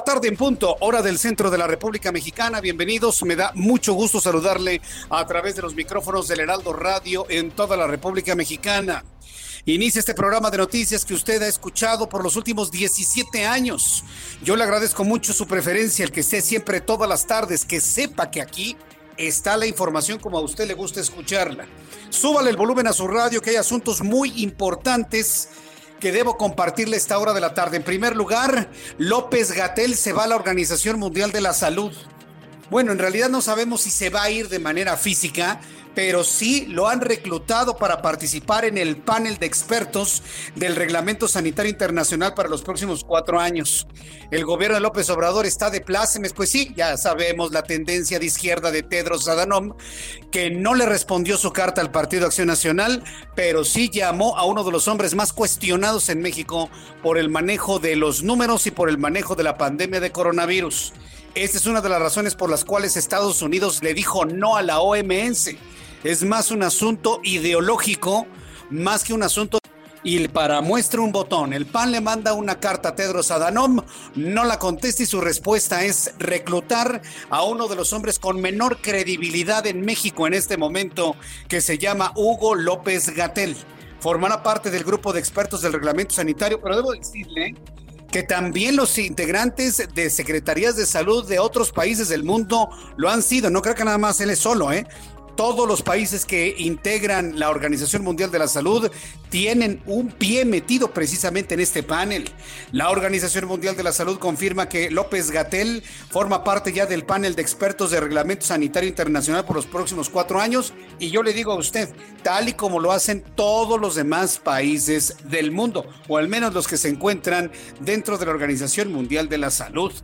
La tarde en punto, hora del centro de la República Mexicana. Bienvenidos. Me da mucho gusto saludarle a través de los micrófonos del Heraldo Radio en toda la República Mexicana. Inicia este programa de noticias que usted ha escuchado por los últimos 17 años. Yo le agradezco mucho su preferencia, el que esté siempre todas las tardes, que sepa que aquí está la información como a usted le gusta escucharla. Súbale el volumen a su radio, que hay asuntos muy importantes que debo compartirle esta hora de la tarde. En primer lugar, López Gatel se va a la Organización Mundial de la Salud. Bueno, en realidad no sabemos si se va a ir de manera física, pero sí lo han reclutado para participar en el panel de expertos del Reglamento Sanitario Internacional para los próximos cuatro años. El gobierno de López Obrador está de plácemes, pues sí, ya sabemos la tendencia de izquierda de Tedros Adhanom, que no le respondió su carta al Partido Acción Nacional, pero sí llamó a uno de los hombres más cuestionados en México por el manejo de los números y por el manejo de la pandemia de coronavirus. Esta es una de las razones por las cuales Estados Unidos le dijo no a la OMS es más un asunto ideológico, más que un asunto y para muestra un botón, el PAN le manda una carta a Tedros Adhanom, no la contesta y su respuesta es reclutar a uno de los hombres con menor credibilidad en México en este momento, que se llama Hugo López Gatel. Formará parte del grupo de expertos del reglamento sanitario, pero debo decirle que también los integrantes de secretarías de salud de otros países del mundo lo han sido. No creo que nada más él es solo, ¿eh? Todos los países que integran la Organización Mundial de la Salud tienen un pie metido precisamente en este panel. La Organización Mundial de la Salud confirma que López Gatel forma parte ya del panel de expertos de Reglamento Sanitario Internacional por los próximos cuatro años. Y yo le digo a usted, tal y como lo hacen todos los demás países del mundo, o al menos los que se encuentran dentro de la Organización Mundial de la Salud.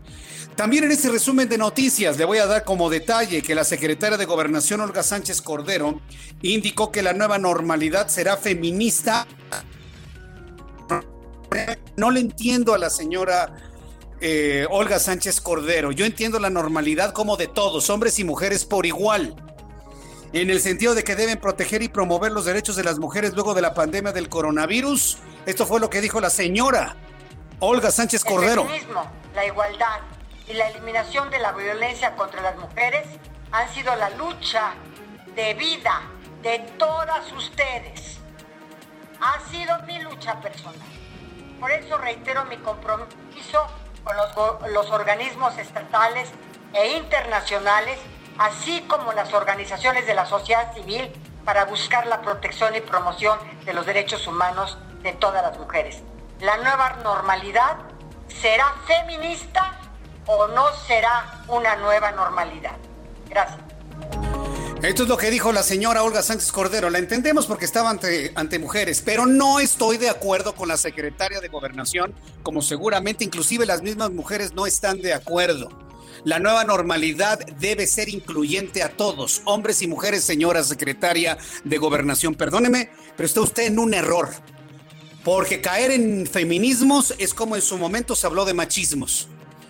También en este resumen de noticias le voy a dar como detalle que la secretaria de Gobernación Olga Sánchez Cordero indicó que la nueva normalidad será feminista. No le entiendo a la señora eh, Olga Sánchez Cordero. Yo entiendo la normalidad como de todos, hombres y mujeres por igual. En el sentido de que deben proteger y promover los derechos de las mujeres luego de la pandemia del coronavirus. Esto fue lo que dijo la señora Olga Sánchez Cordero. El la igualdad y la eliminación de la violencia contra las mujeres han sido la lucha de vida de todas ustedes. Ha sido mi lucha personal. Por eso reitero mi compromiso con los, los organismos estatales e internacionales, así como las organizaciones de la sociedad civil, para buscar la protección y promoción de los derechos humanos de todas las mujeres. La nueva normalidad será feminista o no será una nueva normalidad. Gracias. Esto es lo que dijo la señora Olga Sánchez Cordero. La entendemos porque estaba ante, ante mujeres, pero no estoy de acuerdo con la secretaria de Gobernación, como seguramente inclusive las mismas mujeres no están de acuerdo. La nueva normalidad debe ser incluyente a todos, hombres y mujeres, señora secretaria de Gobernación. Perdóneme, pero está usted en un error. Porque caer en feminismos es como en su momento se habló de machismos.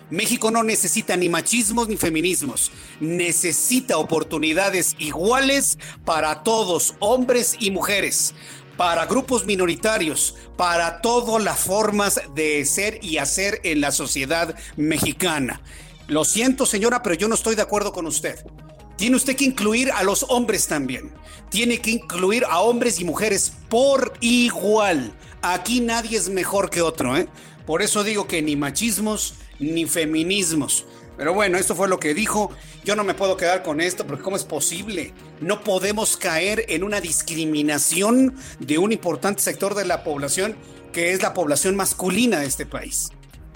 México no necesita ni machismos ni feminismos, necesita oportunidades iguales para todos, hombres y mujeres, para grupos minoritarios, para todas las formas de ser y hacer en la sociedad mexicana. Lo siento, señora, pero yo no estoy de acuerdo con usted. Tiene usted que incluir a los hombres también. Tiene que incluir a hombres y mujeres por igual. Aquí nadie es mejor que otro, ¿eh? Por eso digo que ni machismos ni feminismos. Pero bueno, esto fue lo que dijo. Yo no me puedo quedar con esto porque ¿cómo es posible? No podemos caer en una discriminación de un importante sector de la población que es la población masculina de este país.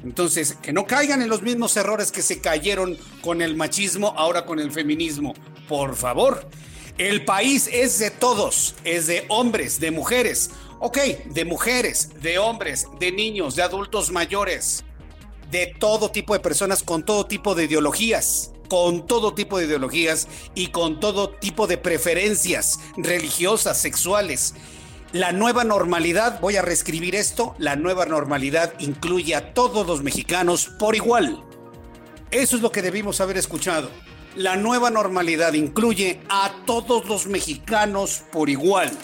Entonces, que no caigan en los mismos errores que se cayeron con el machismo, ahora con el feminismo. Por favor, el país es de todos, es de hombres, de mujeres. Ok, de mujeres, de hombres, de niños, de adultos mayores de todo tipo de personas con todo tipo de ideologías, con todo tipo de ideologías y con todo tipo de preferencias religiosas, sexuales. La nueva normalidad, voy a reescribir esto, la nueva normalidad incluye a todos los mexicanos por igual. Eso es lo que debimos haber escuchado. La nueva normalidad incluye a todos los mexicanos por igual.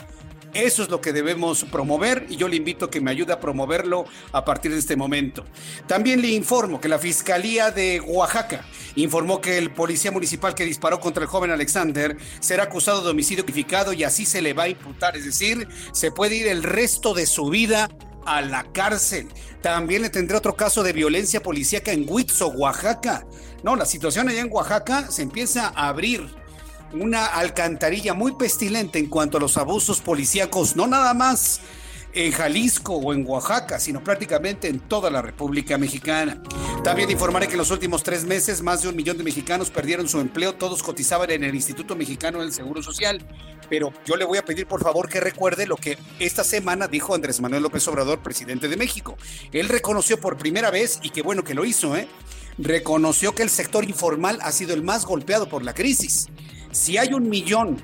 Eso es lo que debemos promover y yo le invito a que me ayude a promoverlo a partir de este momento. También le informo que la Fiscalía de Oaxaca informó que el policía municipal que disparó contra el joven Alexander será acusado de homicidio calificado y así se le va a imputar, es decir, se puede ir el resto de su vida a la cárcel. También le tendré otro caso de violencia policíaca en Huitzo, Oaxaca. No, la situación allá en Oaxaca se empieza a abrir una alcantarilla muy pestilente en cuanto a los abusos policíacos, no nada más en Jalisco o en Oaxaca, sino prácticamente en toda la República Mexicana. También informaré que en los últimos tres meses más de un millón de mexicanos perdieron su empleo, todos cotizaban en el Instituto Mexicano del Seguro Social. Pero yo le voy a pedir por favor que recuerde lo que esta semana dijo Andrés Manuel López Obrador, presidente de México. Él reconoció por primera vez, y qué bueno que lo hizo, ¿eh? reconoció que el sector informal ha sido el más golpeado por la crisis si hay un millón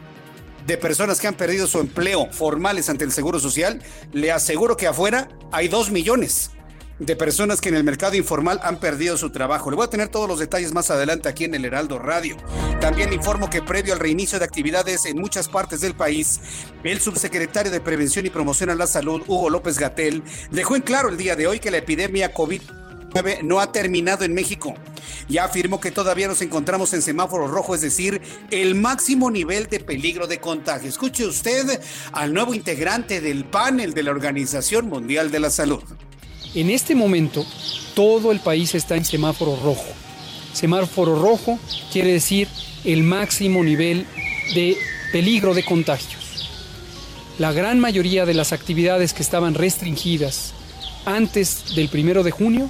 de personas que han perdido su empleo formales ante el Seguro Social, le aseguro que afuera hay dos millones de personas que en el mercado informal han perdido su trabajo. Le voy a tener todos los detalles más adelante aquí en el Heraldo Radio. También informo que previo al reinicio de actividades en muchas partes del país, el subsecretario de Prevención y Promoción a la Salud, Hugo López Gatel, dejó en claro el día de hoy que la epidemia COVID no ha terminado en México. Ya afirmó que todavía nos encontramos en semáforo rojo, es decir, el máximo nivel de peligro de contagio. Escuche usted al nuevo integrante del panel de la Organización Mundial de la Salud. En este momento, todo el país está en semáforo rojo. Semáforo rojo quiere decir el máximo nivel de peligro de contagios. La gran mayoría de las actividades que estaban restringidas antes del primero de junio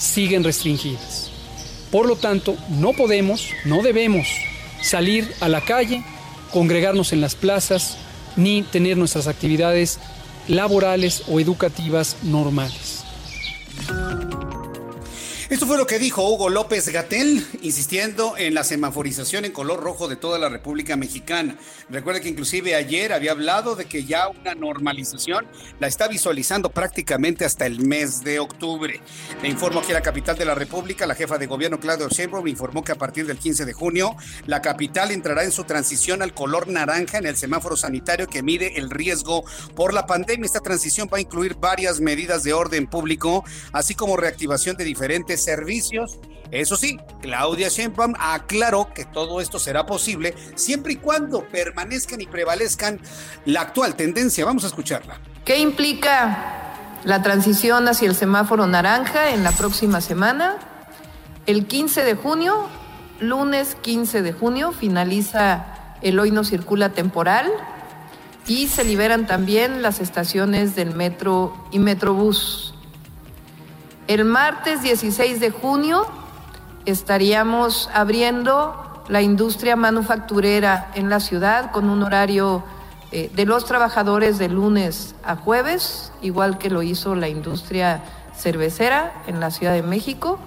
siguen restringidas. Por lo tanto, no podemos, no debemos salir a la calle, congregarnos en las plazas, ni tener nuestras actividades laborales o educativas normales. Esto fue lo que dijo Hugo López Gatel, insistiendo en la semaforización en color rojo de toda la República Mexicana. Recuerda que inclusive ayer había hablado de que ya una normalización la está visualizando prácticamente hasta el mes de octubre. Le informo que la capital de la República, la jefa de gobierno Claudio Sheinbaum informó que a partir del 15 de junio la capital entrará en su transición al color naranja en el semáforo sanitario que mide el riesgo por la pandemia. Esta transición va a incluir varias medidas de orden público, así como reactivación de diferentes servicios. Eso sí, Claudia Sheinbaum aclaró que todo esto será posible siempre y cuando permanezcan y prevalezcan la actual tendencia. Vamos a escucharla. ¿Qué implica la transición hacia el semáforo naranja en la próxima semana? El 15 de junio, lunes 15 de junio, finaliza el hoy no circula temporal y se liberan también las estaciones del metro y metrobús. El martes 16 de junio estaríamos abriendo la industria manufacturera en la ciudad con un horario eh, de los trabajadores de lunes a jueves, igual que lo hizo la industria cervecera en la Ciudad de México.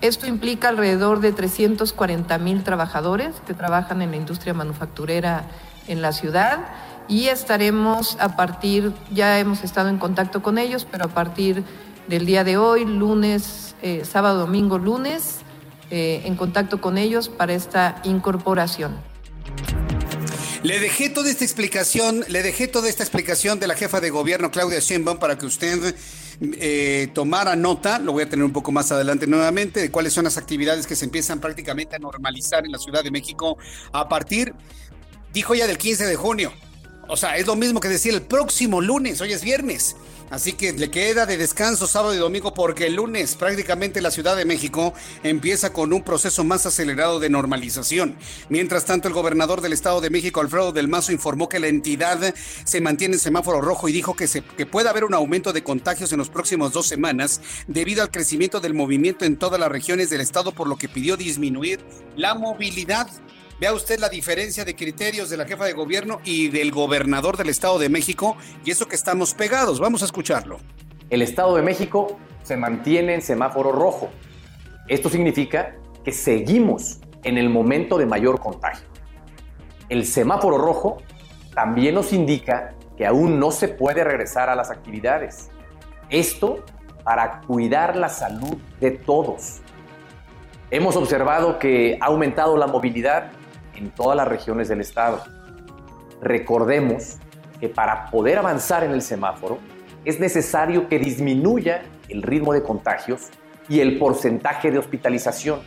Esto implica alrededor de 340 mil trabajadores que trabajan en la industria manufacturera en la ciudad y estaremos a partir, ya hemos estado en contacto con ellos, pero a partir del día de hoy, lunes, eh, sábado, domingo, lunes, eh, en contacto con ellos para esta incorporación. Le dejé toda esta explicación, le dejé toda esta explicación de la jefa de gobierno Claudia Sheinbaum para que usted eh, tomara nota, lo voy a tener un poco más adelante nuevamente, de cuáles son las actividades que se empiezan prácticamente a normalizar en la Ciudad de México a partir, dijo ya del 15 de junio. O sea, es lo mismo que decir el próximo lunes, hoy es viernes. Así que le queda de descanso sábado y domingo porque el lunes prácticamente la Ciudad de México empieza con un proceso más acelerado de normalización. Mientras tanto, el gobernador del Estado de México, Alfredo del Mazo, informó que la entidad se mantiene en semáforo rojo y dijo que, se, que puede haber un aumento de contagios en los próximos dos semanas debido al crecimiento del movimiento en todas las regiones del Estado, por lo que pidió disminuir la movilidad. Vea usted la diferencia de criterios de la jefa de gobierno y del gobernador del Estado de México y eso que estamos pegados. Vamos a escucharlo. El Estado de México se mantiene en semáforo rojo. Esto significa que seguimos en el momento de mayor contagio. El semáforo rojo también nos indica que aún no se puede regresar a las actividades. Esto para cuidar la salud de todos. Hemos observado que ha aumentado la movilidad en todas las regiones del estado. Recordemos que para poder avanzar en el semáforo es necesario que disminuya el ritmo de contagios y el porcentaje de hospitalización.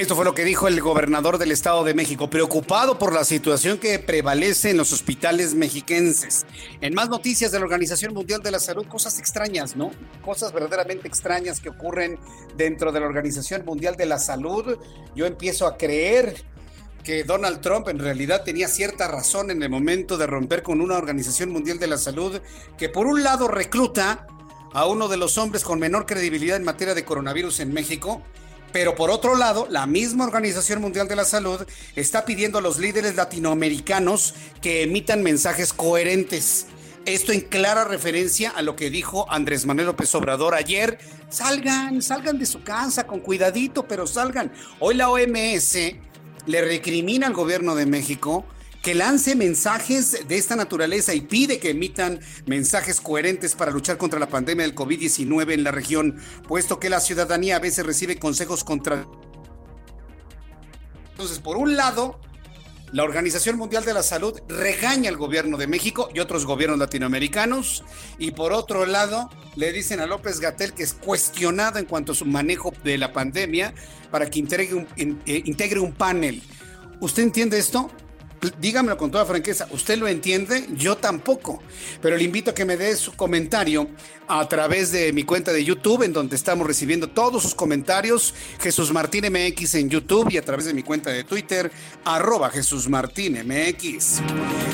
Esto fue lo que dijo el gobernador del Estado de México, preocupado por la situación que prevalece en los hospitales mexiquenses. En más noticias de la Organización Mundial de la Salud, cosas extrañas, ¿no? Cosas verdaderamente extrañas que ocurren dentro de la Organización Mundial de la Salud. Yo empiezo a creer que Donald Trump en realidad tenía cierta razón en el momento de romper con una Organización Mundial de la Salud que por un lado recluta a uno de los hombres con menor credibilidad en materia de coronavirus en México pero por otro lado, la misma Organización Mundial de la Salud está pidiendo a los líderes latinoamericanos que emitan mensajes coherentes. Esto en clara referencia a lo que dijo Andrés Manuel López Obrador ayer. Salgan, salgan de su casa con cuidadito, pero salgan. Hoy la OMS le recrimina al gobierno de México que lance mensajes de esta naturaleza y pide que emitan mensajes coherentes para luchar contra la pandemia del COVID-19 en la región, puesto que la ciudadanía a veces recibe consejos contra... Entonces, por un lado, la Organización Mundial de la Salud regaña al gobierno de México y otros gobiernos latinoamericanos. Y por otro lado, le dicen a López Gatel que es cuestionado en cuanto a su manejo de la pandemia para que integre un, eh, integre un panel. ¿Usted entiende esto? Dígamelo con toda franqueza, ¿usted lo entiende? Yo tampoco, pero le invito a que me dé su comentario a través de mi cuenta de YouTube, en donde estamos recibiendo todos sus comentarios, Jesús Martín MX en YouTube y a través de mi cuenta de Twitter, arroba Jesús Martín MX.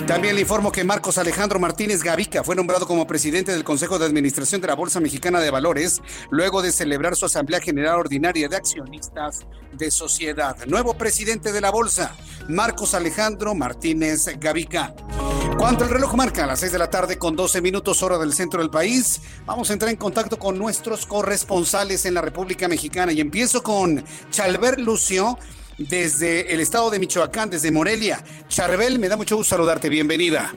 También le informo que Marcos Alejandro Martínez Gavica fue nombrado como presidente del Consejo de Administración de la Bolsa Mexicana de Valores, luego de celebrar su Asamblea General Ordinaria de Accionistas de Sociedad. Nuevo presidente de la Bolsa, Marcos Alejandro Martínez Gavica. Cuando el reloj marca a las 6 de la tarde con 12 minutos hora del centro del país, vamos a entrar en contacto con nuestros corresponsales en la República Mexicana y empiezo con Chalver Lucio desde el estado de Michoacán, desde Morelia. Charbel, me da mucho gusto saludarte, bienvenida.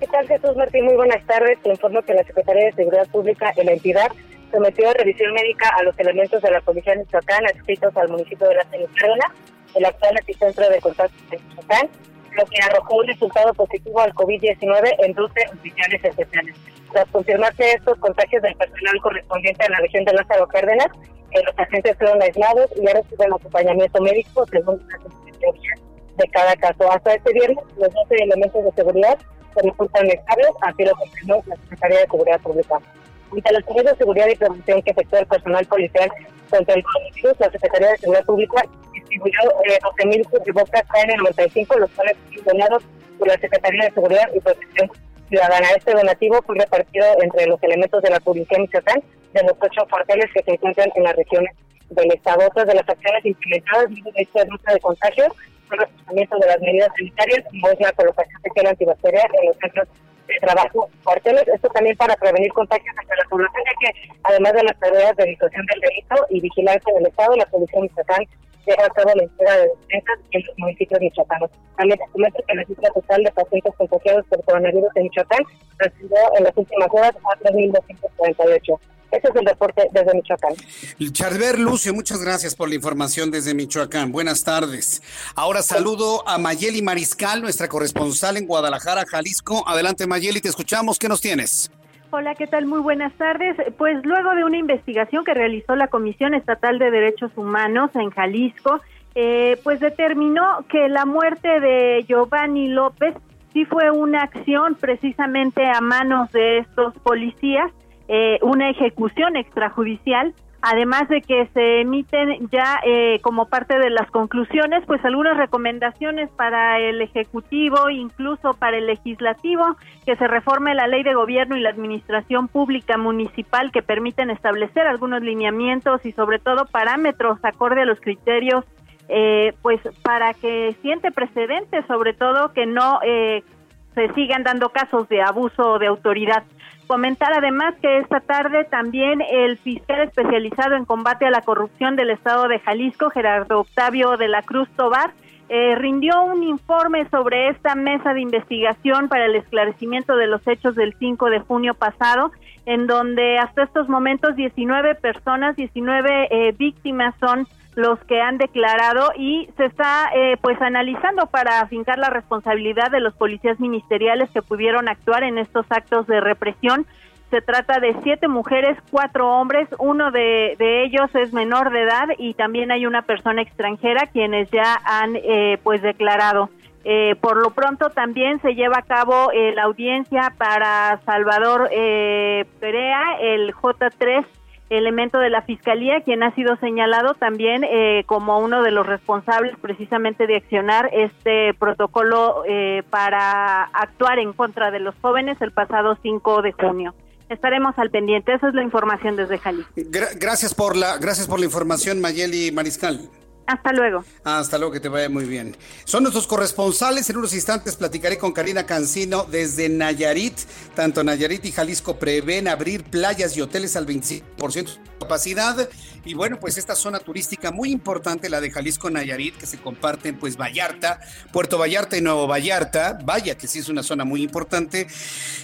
¿Qué tal Jesús Martín? Muy buenas tardes. Te informo que la Secretaría de Seguridad Pública en la entidad sometió a revisión médica a los elementos de la Policía de Michoacán adscritos al municipio de La Cárdenas, el actual epicentro de contacto de Michoacán, lo que arrojó un resultado positivo al COVID-19 en 12 oficiales especiales. Tras confirmarse estos contagios del personal correspondiente a la región de Lázaro Cárdenas, eh, los agentes fueron aislados y ya reciben acompañamiento médico según las de cada caso. Hasta este viernes, los 12 elementos de seguridad se reportan estables, así lo confirmó la Secretaría de Seguridad Pública. Ante las medidas de seguridad y prevención que efectúa el personal policial contra el coronavirus, la Secretaría de Seguridad Pública distribuyó eh, 12.000 cubrebocas KN95, los cuales donados por la Secretaría de Seguridad y Protección Ciudadana. Este donativo fue repartido entre los elementos de la Policía Michoacán de los ocho cuarteles que se encuentran en las regiones del Estado. Otras de las acciones implementadas en esta ruta de contagio son el reforzamiento de las medidas sanitarias, como es la colocación de gel antibacterial en los centros de trabajo cuarteles. Esto también para prevenir contagios entre la población, ya que además de las tareas de disuasión del delito y vigilancia del Estado, la Policía Michoacán lleva a cabo la entrega de despensas en los municipios michoacanos. También se comenta que la cifra total de pacientes contagiados por coronavirus en Michoacán recibió en las últimas horas a 3.248. Ese es el reporte desde Michoacán. Charver Lucio, muchas gracias por la información desde Michoacán. Buenas tardes. Ahora saludo a Mayeli Mariscal, nuestra corresponsal en Guadalajara, Jalisco. Adelante Mayeli, te escuchamos. ¿Qué nos tienes? Hola, ¿qué tal? Muy buenas tardes. Pues luego de una investigación que realizó la Comisión Estatal de Derechos Humanos en Jalisco, eh, pues determinó que la muerte de Giovanni López sí fue una acción precisamente a manos de estos policías eh, una ejecución extrajudicial, además de que se emiten ya eh, como parte de las conclusiones, pues algunas recomendaciones para el Ejecutivo, incluso para el Legislativo, que se reforme la ley de gobierno y la administración pública municipal que permiten establecer algunos lineamientos y sobre todo parámetros acorde a los criterios, eh, pues para que siente precedentes, sobre todo que no se sigan dando casos de abuso de autoridad. Comentar además que esta tarde también el fiscal especializado en combate a la corrupción del Estado de Jalisco, Gerardo Octavio de la Cruz Tobar, eh, rindió un informe sobre esta mesa de investigación para el esclarecimiento de los hechos del 5 de junio pasado, en donde hasta estos momentos 19 personas, 19 eh, víctimas son los que han declarado y se está eh, pues analizando para afincar la responsabilidad de los policías ministeriales que pudieron actuar en estos actos de represión. Se trata de siete mujeres, cuatro hombres, uno de, ellos es menor de edad y también hay una persona extranjera quienes ya han eh, pues declarado. Eh, por lo pronto también se lleva a cabo la audiencia para Salvador Perea, el J3 elemento de la Fiscalía, quien ha sido señalado también eh, como uno de los responsables precisamente de accionar este protocolo eh, para actuar en contra de los jóvenes el pasado 5 de junio. Estaremos al pendiente. Esa es la información desde Jalisco. gracias por la gracias por la información, Mayeli Mariscal. Hasta luego. Hasta luego, que te vaya muy bien. Son nuestros corresponsales. En unos instantes platicaré con Karina Cancino desde Nayarit. Tanto Nayarit y Jalisco prevén abrir playas y hoteles al 25% de capacidad. Y bueno, pues esta zona turística muy importante, la de Jalisco Nayarit, que se comparten pues Vallarta, Puerto Vallarta y Nuevo Vallarta. Vaya que sí es una zona muy importante.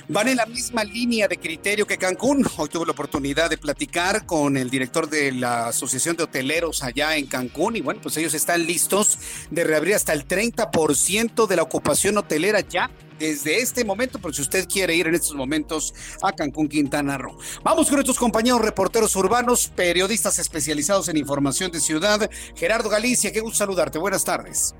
Van en la misma línea de criterio que Cancún. Hoy tuve la oportunidad de platicar con el director de la Asociación de Hoteleros allá en Cancún. Y pues ellos están listos de reabrir hasta el 30% de la ocupación hotelera ya desde este momento, por si usted quiere ir en estos momentos a Cancún, Quintana Roo. Vamos con nuestros compañeros reporteros urbanos, periodistas especializados en información de ciudad. Gerardo Galicia, qué gusto saludarte. Buenas tardes.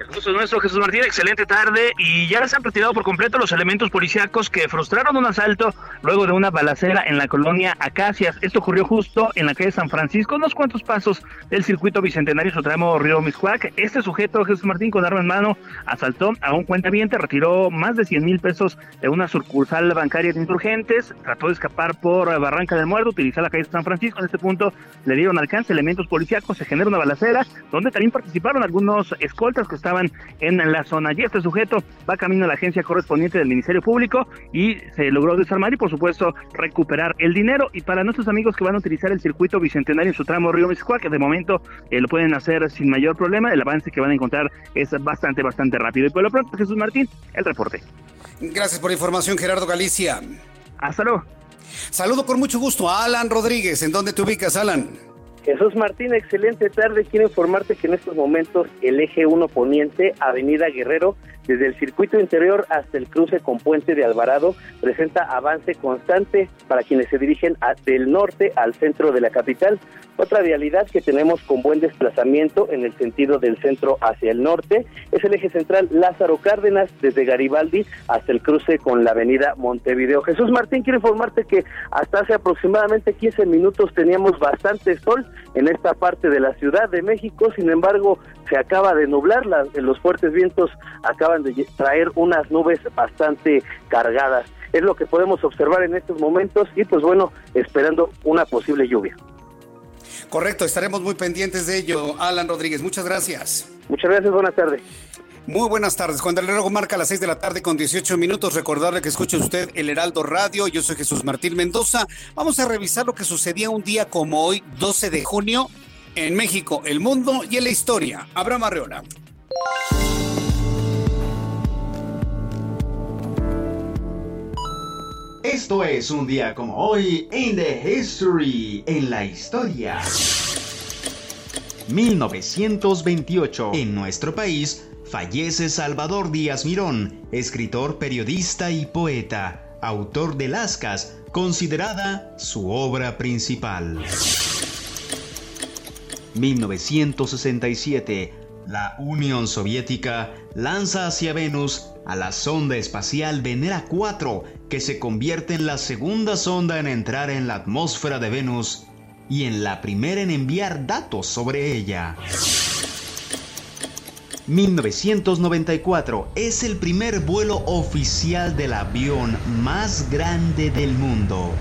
El es nuestro, Jesús Martín. Excelente tarde. Y ya se han retirado por completo los elementos policíacos que frustraron un asalto luego de una balacera en la colonia Acacias. Esto ocurrió justo en la calle San Francisco, unos cuantos pasos del circuito bicentenario Sotramo Río Miscuac. Este sujeto, Jesús Martín, con arma en mano, asaltó a un cuentaviente, retiró más de 100 mil pesos de una sucursal bancaria de insurgentes, trató de escapar por Barranca del Muerto, utilizar la calle San Francisco. En este punto le dieron alcance elementos policíacos, se generó una balacera, donde también participaron algunos escoltas que estaban estaban en la zona. Y este sujeto va camino a la agencia correspondiente del Ministerio Público y se logró desarmar y por supuesto recuperar el dinero. Y para nuestros amigos que van a utilizar el circuito bicentenario en su tramo Río Mexicua, que de momento eh, lo pueden hacer sin mayor problema, el avance que van a encontrar es bastante, bastante rápido. Y por lo pronto, Jesús Martín, el reporte. Gracias por la información, Gerardo Galicia. Hasta luego. Saludo con mucho gusto a Alan Rodríguez. ¿En dónde te ubicas, Alan? Jesús Martín, excelente tarde. Quiero informarte que en estos momentos el eje 1 poniente, Avenida Guerrero, desde el circuito interior hasta el cruce con Puente de Alvarado, presenta avance constante para quienes se dirigen del norte al centro de la capital. Otra vialidad que tenemos con buen desplazamiento en el sentido del centro hacia el norte es el eje central Lázaro Cárdenas desde Garibaldi hasta el cruce con la avenida Montevideo. Jesús Martín, quiero informarte que hasta hace aproximadamente 15 minutos teníamos bastante sol en esta parte de la Ciudad de México, sin embargo se acaba de nublar, los fuertes vientos acaban de traer unas nubes bastante cargadas. Es lo que podemos observar en estos momentos y pues bueno, esperando una posible lluvia. Correcto, estaremos muy pendientes de ello. Alan Rodríguez, muchas gracias. Muchas gracias, buenas tardes. Muy buenas tardes. Cuando el reloj marca las 6 de la tarde con 18 minutos, recordarle que escuche usted el Heraldo Radio. Yo soy Jesús Martín Mendoza. Vamos a revisar lo que sucedía un día como hoy, 12 de junio en México, el mundo y en la historia. Abraham Arreola. Esto es un día como hoy en The History, en la historia. 1928. En nuestro país fallece Salvador Díaz Mirón, escritor, periodista y poeta, autor de Lascas, considerada su obra principal. 1967. La Unión Soviética lanza hacia Venus a la sonda espacial Venera 4, que se convierte en la segunda sonda en entrar en la atmósfera de Venus y en la primera en enviar datos sobre ella. 1994 es el primer vuelo oficial del avión más grande del mundo,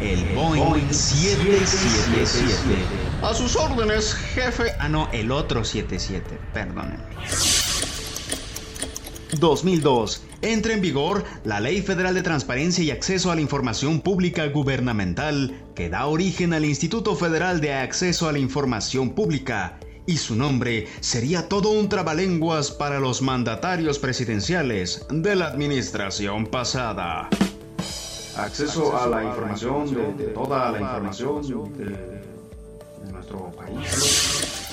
el Boeing 777. A sus órdenes, jefe. Ah, no, el otro 77, perdónenme. 2002. Entra en vigor la Ley Federal de Transparencia y Acceso a la Información Pública Gubernamental, que da origen al Instituto Federal de Acceso a la Información Pública, y su nombre sería todo un trabalenguas para los mandatarios presidenciales de la administración pasada. Acceso a la información de, toda la información de, de nuestro país.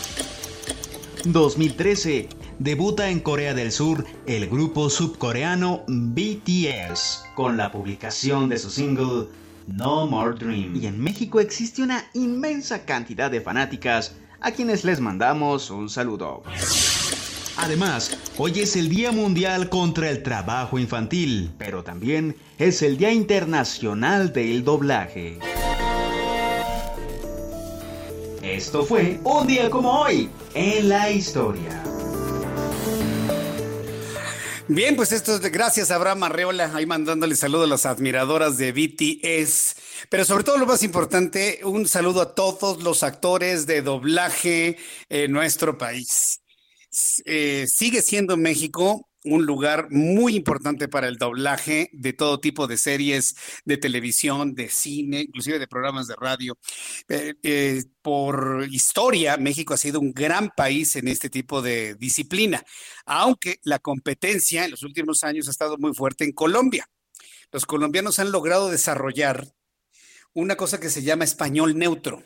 2013 debuta en Corea del Sur el grupo subcoreano BTS con la publicación de su single No More Dream. Y en México existe una inmensa cantidad de fanáticas a quienes les mandamos un saludo. Además, hoy es el Día Mundial contra el Trabajo Infantil, pero también es el Día Internacional del Doblaje. Esto fue un día como hoy en la historia. Bien, pues esto es de gracias a Abraham Arreola, ahí mandándole saludos a las admiradoras de BTS. Pero sobre todo lo más importante, un saludo a todos los actores de doblaje en nuestro país. Eh, sigue siendo México un lugar muy importante para el doblaje de todo tipo de series de televisión, de cine, inclusive de programas de radio. Eh, eh, por historia, México ha sido un gran país en este tipo de disciplina, aunque la competencia en los últimos años ha estado muy fuerte en Colombia. Los colombianos han logrado desarrollar una cosa que se llama español neutro.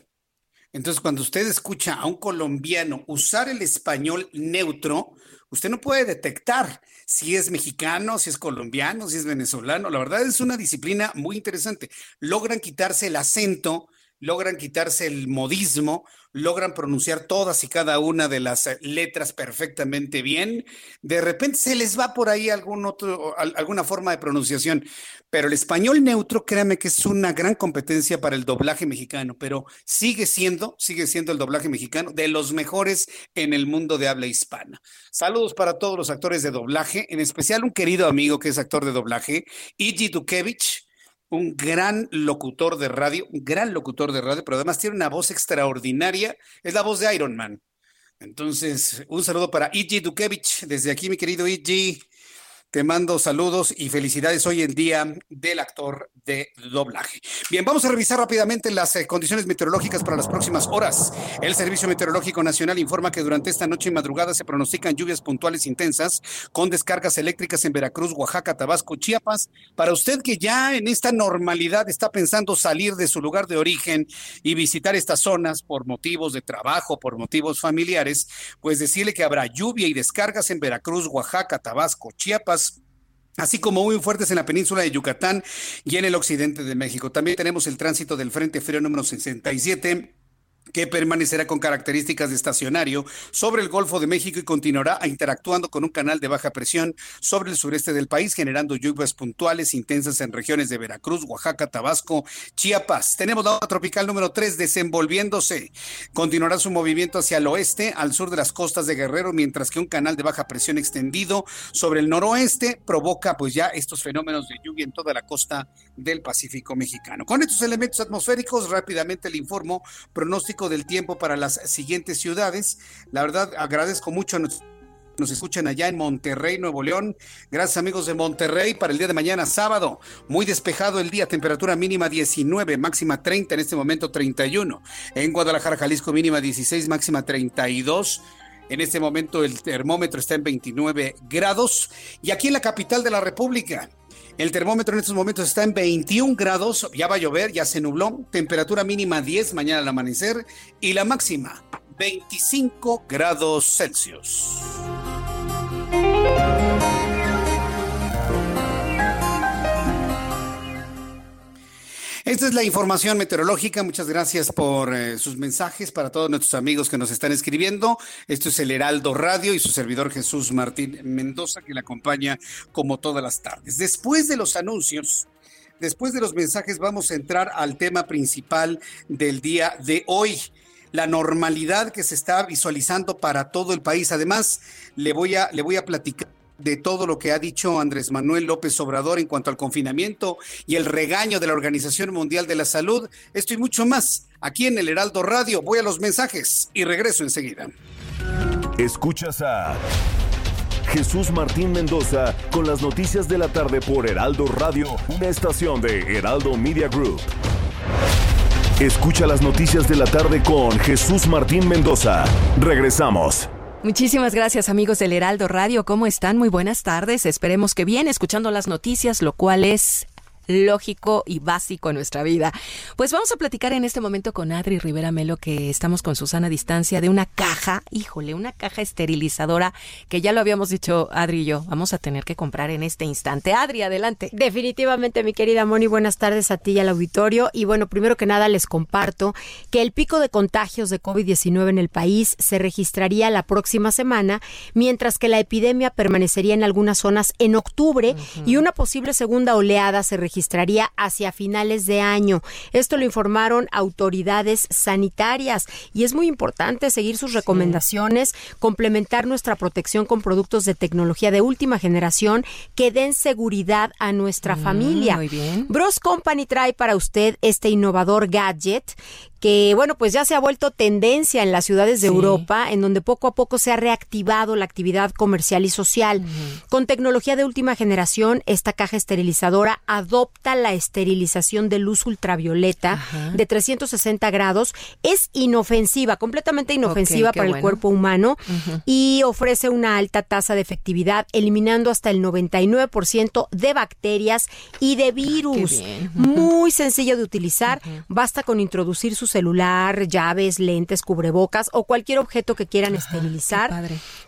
Entonces, cuando usted escucha a un colombiano usar el español neutro, usted no puede detectar si es mexicano, si es colombiano, si es venezolano. La verdad es una disciplina muy interesante. Logran quitarse el acento, logran quitarse el modismo, logran pronunciar todas y cada una de las eh, letras perfectamente bien. De repente se les va por ahí algún otro, alguna forma de pronunciación, pero el español neutro, créame que es una gran competencia para el doblaje mexicano, pero sigue siendo, sigue siendo el doblaje mexicano de los mejores en el mundo de habla hispana. Saludos para todos los actores de doblaje, en especial un querido amigo que es actor de doblaje, Iji Dukevich un gran locutor de radio, un gran locutor de radio, pero además tiene una voz extraordinaria. Es la voz de Iron Man. Entonces, un saludo para Iji Dukevich. Desde aquí, mi querido Iji, te mando saludos y felicidades hoy en día del actor de doblaje. Bien, vamos a revisar rápidamente las eh, condiciones meteorológicas para las próximas horas. El Servicio Meteorológico Nacional informa que durante esta noche y madrugada se pronostican lluvias puntuales intensas con descargas eléctricas en Veracruz, Oaxaca, Tabasco, Chiapas. Para usted que ya en esta normalidad está pensando salir de su lugar de origen y visitar estas zonas por motivos de trabajo, por motivos familiares, pues decirle que habrá lluvia y descargas en Veracruz, Oaxaca, Tabasco, Chiapas así como muy fuertes en la península de Yucatán y en el occidente de México. También tenemos el tránsito del Frente Frío número 67 que permanecerá con características de estacionario sobre el Golfo de México y continuará interactuando con un canal de baja presión sobre el sureste del país, generando lluvias puntuales intensas en regiones de Veracruz, Oaxaca, Tabasco, Chiapas. Tenemos la onda tropical número 3 desenvolviéndose. Continuará su movimiento hacia el oeste, al sur de las costas de Guerrero, mientras que un canal de baja presión extendido sobre el noroeste provoca pues ya estos fenómenos de lluvia en toda la costa del Pacífico mexicano. Con estos elementos atmosféricos, rápidamente le informo del tiempo para las siguientes ciudades. La verdad, agradezco mucho a nuestros nos escuchan allá en Monterrey, Nuevo León. Gracias amigos de Monterrey para el día de mañana, sábado. Muy despejado el día, temperatura mínima 19, máxima 30, en este momento 31. En Guadalajara, Jalisco, mínima 16, máxima 32. En este momento el termómetro está en 29 grados. Y aquí en la capital de la República, el termómetro en estos momentos está en 21 grados. Ya va a llover, ya se nubló. Temperatura mínima 10 mañana al amanecer. Y la máxima 25 grados Celsius. Esta es la información meteorológica. Muchas gracias por eh, sus mensajes para todos nuestros amigos que nos están escribiendo. Esto es el Heraldo Radio y su servidor Jesús Martín Mendoza que le acompaña como todas las tardes. Después de los anuncios, después de los mensajes, vamos a entrar al tema principal del día de hoy la normalidad que se está visualizando para todo el país. Además, le voy a, le voy a platicar de todo lo que ha dicho Andrés Manuel López Obrador en cuanto al confinamiento y el regaño de la Organización Mundial de la Salud. Esto y mucho más aquí en el Heraldo Radio. Voy a los mensajes y regreso enseguida. Escuchas a Jesús Martín Mendoza con las noticias de la tarde por Heraldo Radio, una estación de Heraldo Media Group. Escucha las noticias de la tarde con Jesús Martín Mendoza. Regresamos. Muchísimas gracias amigos del Heraldo Radio. ¿Cómo están? Muy buenas tardes. Esperemos que bien, escuchando las noticias, lo cual es lógico y básico en nuestra vida. Pues vamos a platicar en este momento con Adri Rivera Melo, que estamos con Susana a distancia, de una caja, híjole, una caja esterilizadora que ya lo habíamos dicho Adri y yo, vamos a tener que comprar en este instante. Adri, adelante. Definitivamente, mi querida Moni, buenas tardes a ti y al auditorio. Y bueno, primero que nada les comparto que el pico de contagios de COVID-19 en el país se registraría la próxima semana, mientras que la epidemia permanecería en algunas zonas en octubre y una posible segunda oleada se registraría registraría hacia finales de año. Esto lo informaron autoridades sanitarias y es muy importante seguir sus recomendaciones, complementar nuestra protección con productos de tecnología de última generación que den seguridad a nuestra mm, familia. Muy bien. Bros Company trae para usted este innovador gadget que bueno, pues ya se ha vuelto tendencia en las ciudades de Europa, en donde poco a poco se ha reactivado la actividad comercial y social. Con tecnología de última generación, esta caja esterilizadora adopta la esterilización de luz ultravioleta de 360 grados, es inofensiva, completamente inofensiva para el cuerpo humano y ofrece una alta tasa de efectividad, eliminando hasta el 99% de bacterias y de ah, virus. Muy sencillo de utilizar, basta con introducir su celular, llaves, lentes, cubrebocas o cualquier objeto que quieran esterilizar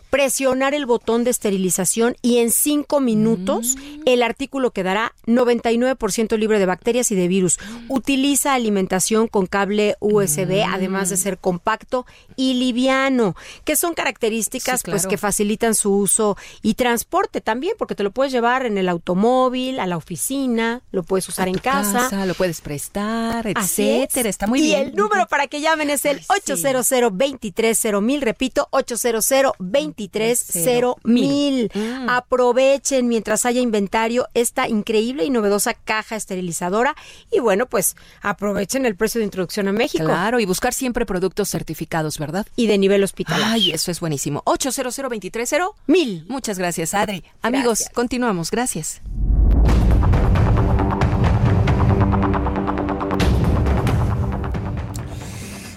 presionar el botón de esterilización y en cinco minutos mm. el artículo quedará 99% libre de bacterias y de virus. Utiliza alimentación con cable USB, mm. además de ser compacto y liviano, que son características pues que facilitan su uso y transporte también, porque te lo puedes llevar en el automóvil, a la oficina, lo puedes usar en casa. lo puedes prestar, etcétera. Está muy bien. Y el número para que llamen es el 800 230 mil, repito, 800 20 23 mil. Mm. Aprovechen mientras haya inventario esta increíble y novedosa caja esterilizadora y bueno, pues aprovechen el precio de introducción a México. Claro, y buscar siempre productos certificados, ¿verdad? Y de nivel hospitalario. Ay, eso es buenísimo. 800 230 mil. Muchas gracias, Adri. Amigos, continuamos. Gracias.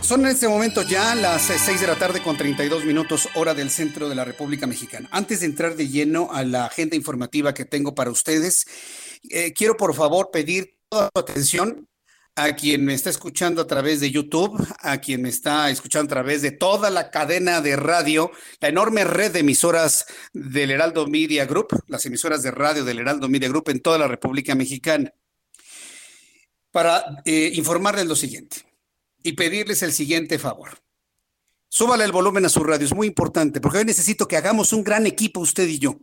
Son en este momento ya las 6 eh, de la tarde con 32 minutos hora del centro de la República Mexicana. Antes de entrar de lleno a la agenda informativa que tengo para ustedes, eh, quiero por favor pedir toda su atención a quien me está escuchando a través de YouTube, a quien me está escuchando a través de toda la cadena de radio, la enorme red de emisoras del Heraldo Media Group, las emisoras de radio del Heraldo Media Group en toda la República Mexicana, para eh, informarles lo siguiente y pedirles el siguiente favor. Súbale el volumen a su radio, es muy importante, porque hoy necesito que hagamos un gran equipo usted y yo.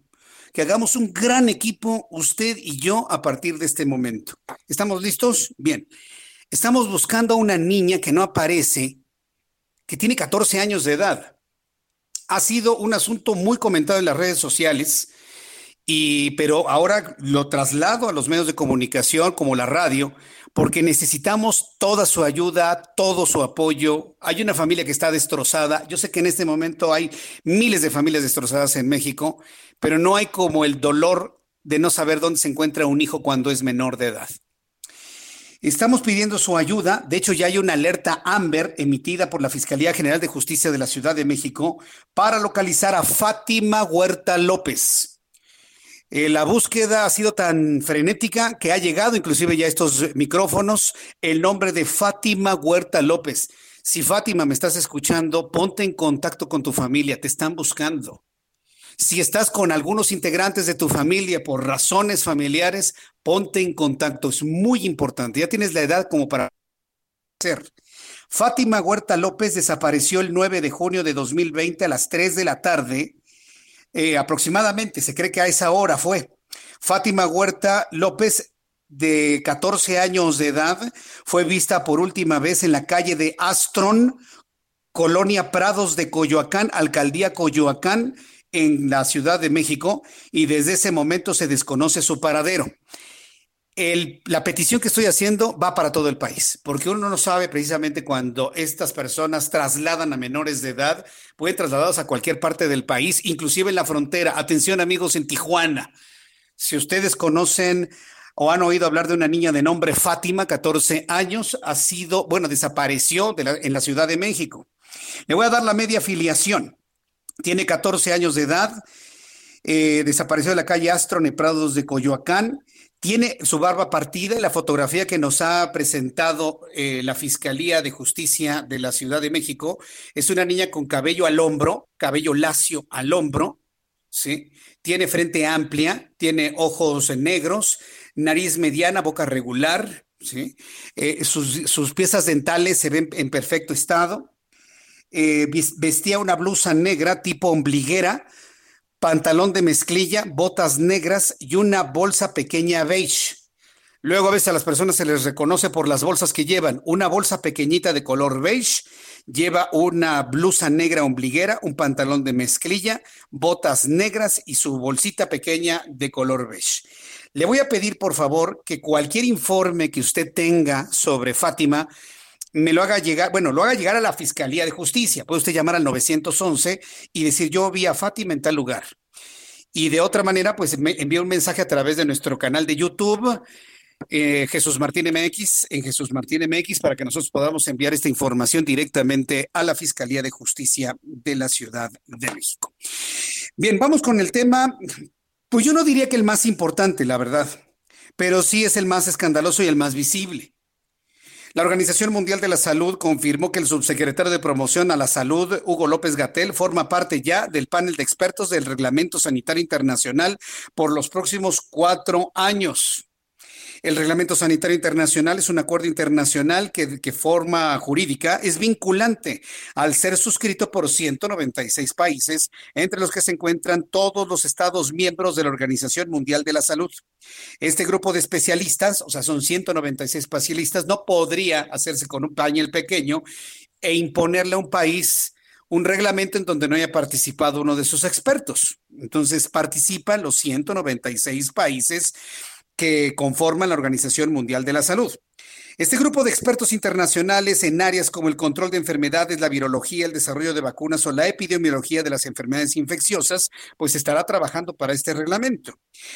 Que hagamos un gran equipo usted y yo a partir de este momento. ¿Estamos listos? Bien. Estamos buscando a una niña que no aparece, que tiene 14 años de edad. Ha sido un asunto muy comentado en las redes sociales Y, pero ahora lo traslado a los medios de comunicación como la radio, porque necesitamos toda su ayuda, todo su apoyo. Hay una familia que está destrozada. Yo sé que en este momento hay miles de familias destrozadas en México, pero no hay como el dolor de no saber dónde se encuentra un hijo cuando es menor de edad. Estamos pidiendo su ayuda. De hecho, ya hay una alerta AMBER emitida por la Fiscalía General de Justicia de la Ciudad de México para localizar a Fátima Huerta López. Eh, la búsqueda ha sido tan frenética que ha llegado inclusive ya a estos micrófonos el nombre de Fátima Huerta López. Si Fátima me estás escuchando, ponte en contacto con tu familia, te están buscando. Si estás con algunos integrantes de tu familia por razones familiares, ponte en contacto. Es muy importante. Ya tienes la edad como para hacer. Fátima Huerta López desapareció el 9 de junio de 2020 a las 3 de la tarde, eh, aproximadamente. Se cree que a esa hora fue. Fátima Huerta López de 14 años de edad, fue vista por última vez en la calle de Astron, Colonia Prados de Coyoacán, Alcaldía Coyoacán, en la Ciudad de México y desde ese momento se desconoce su paradero. La petición que estoy haciendo va para todo el país, porque uno no sabe precisamente cuando estas personas trasladan a menores de edad, pueden trasladados a cualquier parte del país, inclusive en la frontera. Atención amigos en Tijuana. Si ustedes conocen o han oído hablar de una niña de nombre Fátima, 14 años, ha sido, bueno, desapareció en la Ciudad de México. Le voy a dar la media afiliación tiene 14 años de edad, eh, desapareció de la calle Astro Prados de Coyoacán, tiene su barba partida y la fotografía que nos ha presentado eh, la Fiscalía de Justicia de la Ciudad de México es una niña con cabello al hombro, cabello lacio al hombro, ¿sí? Tiene frente amplia, tiene ojos negros, nariz mediana, boca regular, ¿sí? Eh, sus, piezas dentales se ven en perfecto estado, eh, vestía una blusa negra tipo ombliguera, pantalón de mezclilla, botas negras y una bolsa pequeña beige. Luego a veces a las personas se les reconoce por las bolsas que llevan. Una bolsa pequeñita de color beige, lleva una blusa negra ombliguera, un pantalón de mezclilla, botas negras y su bolsita pequeña de color beige. Le voy a pedir, por favor, que cualquier informe que usted tenga sobre Fátima, me lo haga llegar, bueno, lo haga llegar a la Fiscalía de Justicia. Puede usted llamar al 911 y decir, yo vi a Fátima en tal lugar. Y de otra manera, pues me envía un mensaje a través de nuestro canal de YouTube, eh, Jesús Martín MX, en Jesús Martín MX, para que nosotros podamos enviar esta información directamente a la Fiscalía de Justicia de la Ciudad de México. Bien, vamos con el tema, pues yo no diría que el más importante, la verdad, pero sí es el más escandaloso y el más visible. La Organización Mundial de la Salud confirmó que el subsecretario de Promoción a la Salud, Hugo López Gatel, forma parte ya del panel de expertos del Reglamento Sanitario Internacional por los próximos cuatro años. El Reglamento Sanitario Internacional es un acuerdo internacional que, forma jurídica es vinculante al ser suscrito por 196 países, entre los que se encuentran todos los Estados miembros de la Organización Mundial de la Salud. Este grupo de especialistas, o sea, son 196 especialistas, no podría hacerse con un pañel pequeño e imponerle a un país un reglamento en donde no haya participado uno de sus expertos. Entonces participan los 196 países que conforman la Organización Mundial de la Salud. Este grupo de expertos internacionales en áreas como el control de enfermedades, la virología, el desarrollo de vacunas o la epidemiología de las enfermedades infecciosas, pues estará trabajando para este reglamento.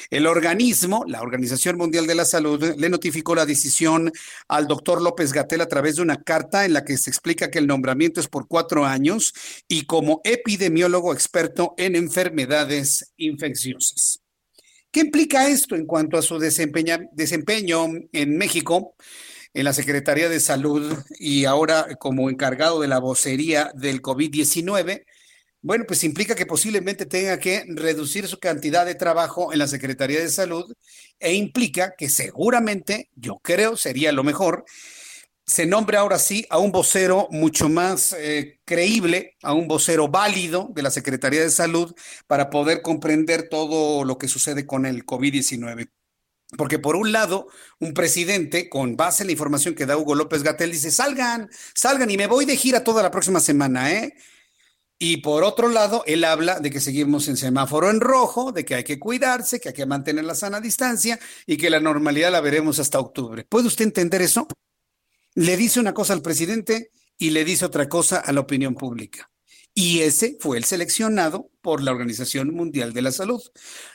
El organismo, la Organización Mundial de la Salud, le notificó la decisión al doctor López Gatel a través de una carta en la que se explica que el nombramiento es por cuatro años y como epidemiólogo experto en enfermedades infecciosas. ¿Qué implica esto en cuanto a su desempeño en México, en la Secretaría de Salud y ahora como encargado de la vocería del COVID-19? Bueno, pues implica que posiblemente tenga que reducir su cantidad de trabajo en la Secretaría de Salud e implica que seguramente, yo creo, sería lo mejor, se nombre ahora sí a un vocero mucho más eh, creíble, a un vocero válido de la Secretaría de Salud para poder comprender todo lo que sucede con el COVID-19. Porque por un lado, un presidente, con base en la información que da Hugo López Gatel, dice, salgan, salgan y me voy de gira toda la próxima semana, ¿eh? Y por otro lado, él habla de que seguimos en semáforo en rojo, de que hay que cuidarse, que hay que mantener la sana distancia y que la normalidad la veremos hasta octubre. ¿Puede usted entender eso? Le dice una cosa al presidente y le dice otra cosa a la opinión pública. Y ese fue el seleccionado por la Organización Mundial de la Salud.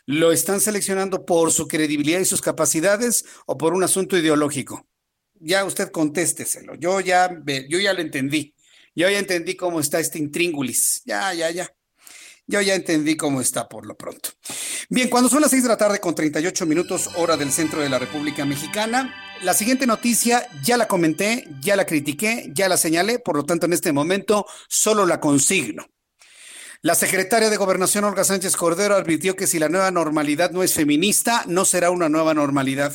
¿Lo están seleccionando por su credibilidad y sus capacidades o por un asunto ideológico? Ya usted contésteselo. Yo ya, yo ya lo entendí. Yo ya entendí cómo está este intríngulis. Ya, ya, ya. Yo ya entendí cómo está por lo pronto. Bien, cuando son las 6 de la tarde con 38 minutos hora del centro de la República Mexicana, la siguiente noticia ya la comenté, ya la critiqué, ya la señalé, por lo tanto en este momento solo la consigno. La secretaria de Gobernación Olga Sánchez Cordero advirtió que si la nueva normalidad no es feminista, no será una nueva normalidad.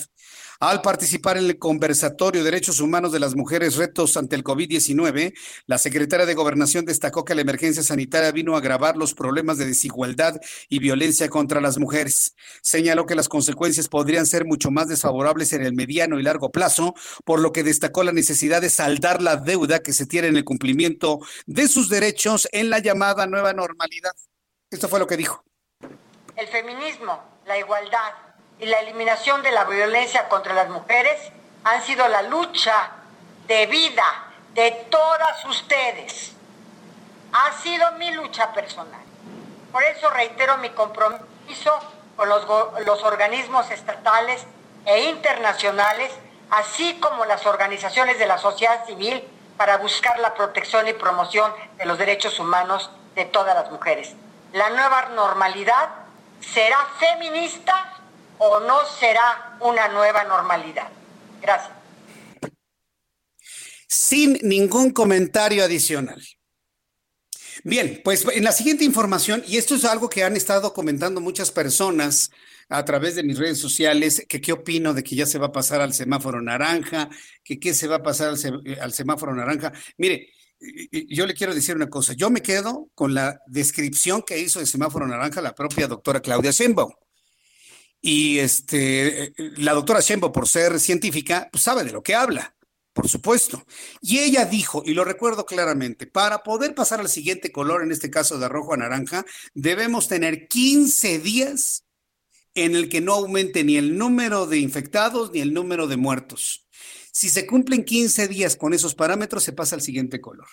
Al participar en el conversatorio Derechos Humanos de las Mujeres Retos ante el COVID-19, la secretaria de Gobernación destacó que la emergencia sanitaria vino a agravar los problemas de desigualdad y violencia contra las mujeres. Señaló que las consecuencias podrían ser mucho más desfavorables en el mediano y largo plazo, por lo que destacó la necesidad de saldar la deuda que se tiene en el cumplimiento de sus derechos en la llamada nueva normalidad. Esto fue lo que dijo. El feminismo, la igualdad y la eliminación de la violencia contra las mujeres han sido la lucha de vida de todas ustedes. Ha sido mi lucha personal. Por eso reitero mi compromiso con los, los organismos estatales e internacionales, así como las organizaciones de la sociedad civil, para buscar la protección y promoción de los derechos humanos de todas las mujeres. La nueva normalidad será feminista o no será una nueva normalidad. Gracias. Sin ningún comentario adicional. Bien, pues en la siguiente información, y esto es algo que han estado comentando muchas personas a través de mis redes sociales, que qué opino de que ya se va a pasar al semáforo naranja, que qué se va a pasar al, al semáforo naranja. Mire, yo le quiero decir una cosa, yo me quedo con la descripción que hizo de semáforo naranja la propia doctora Claudia Sheinbaum. Y este, la doctora Shembo, por ser científica, pues sabe de lo que habla, por supuesto. Y ella dijo, y lo recuerdo claramente, para poder pasar al siguiente color, en este caso de rojo a naranja, debemos tener 15 días en el que no aumente ni el número de infectados ni el número de muertos. Si se cumplen 15 días con esos parámetros, se pasa al siguiente color.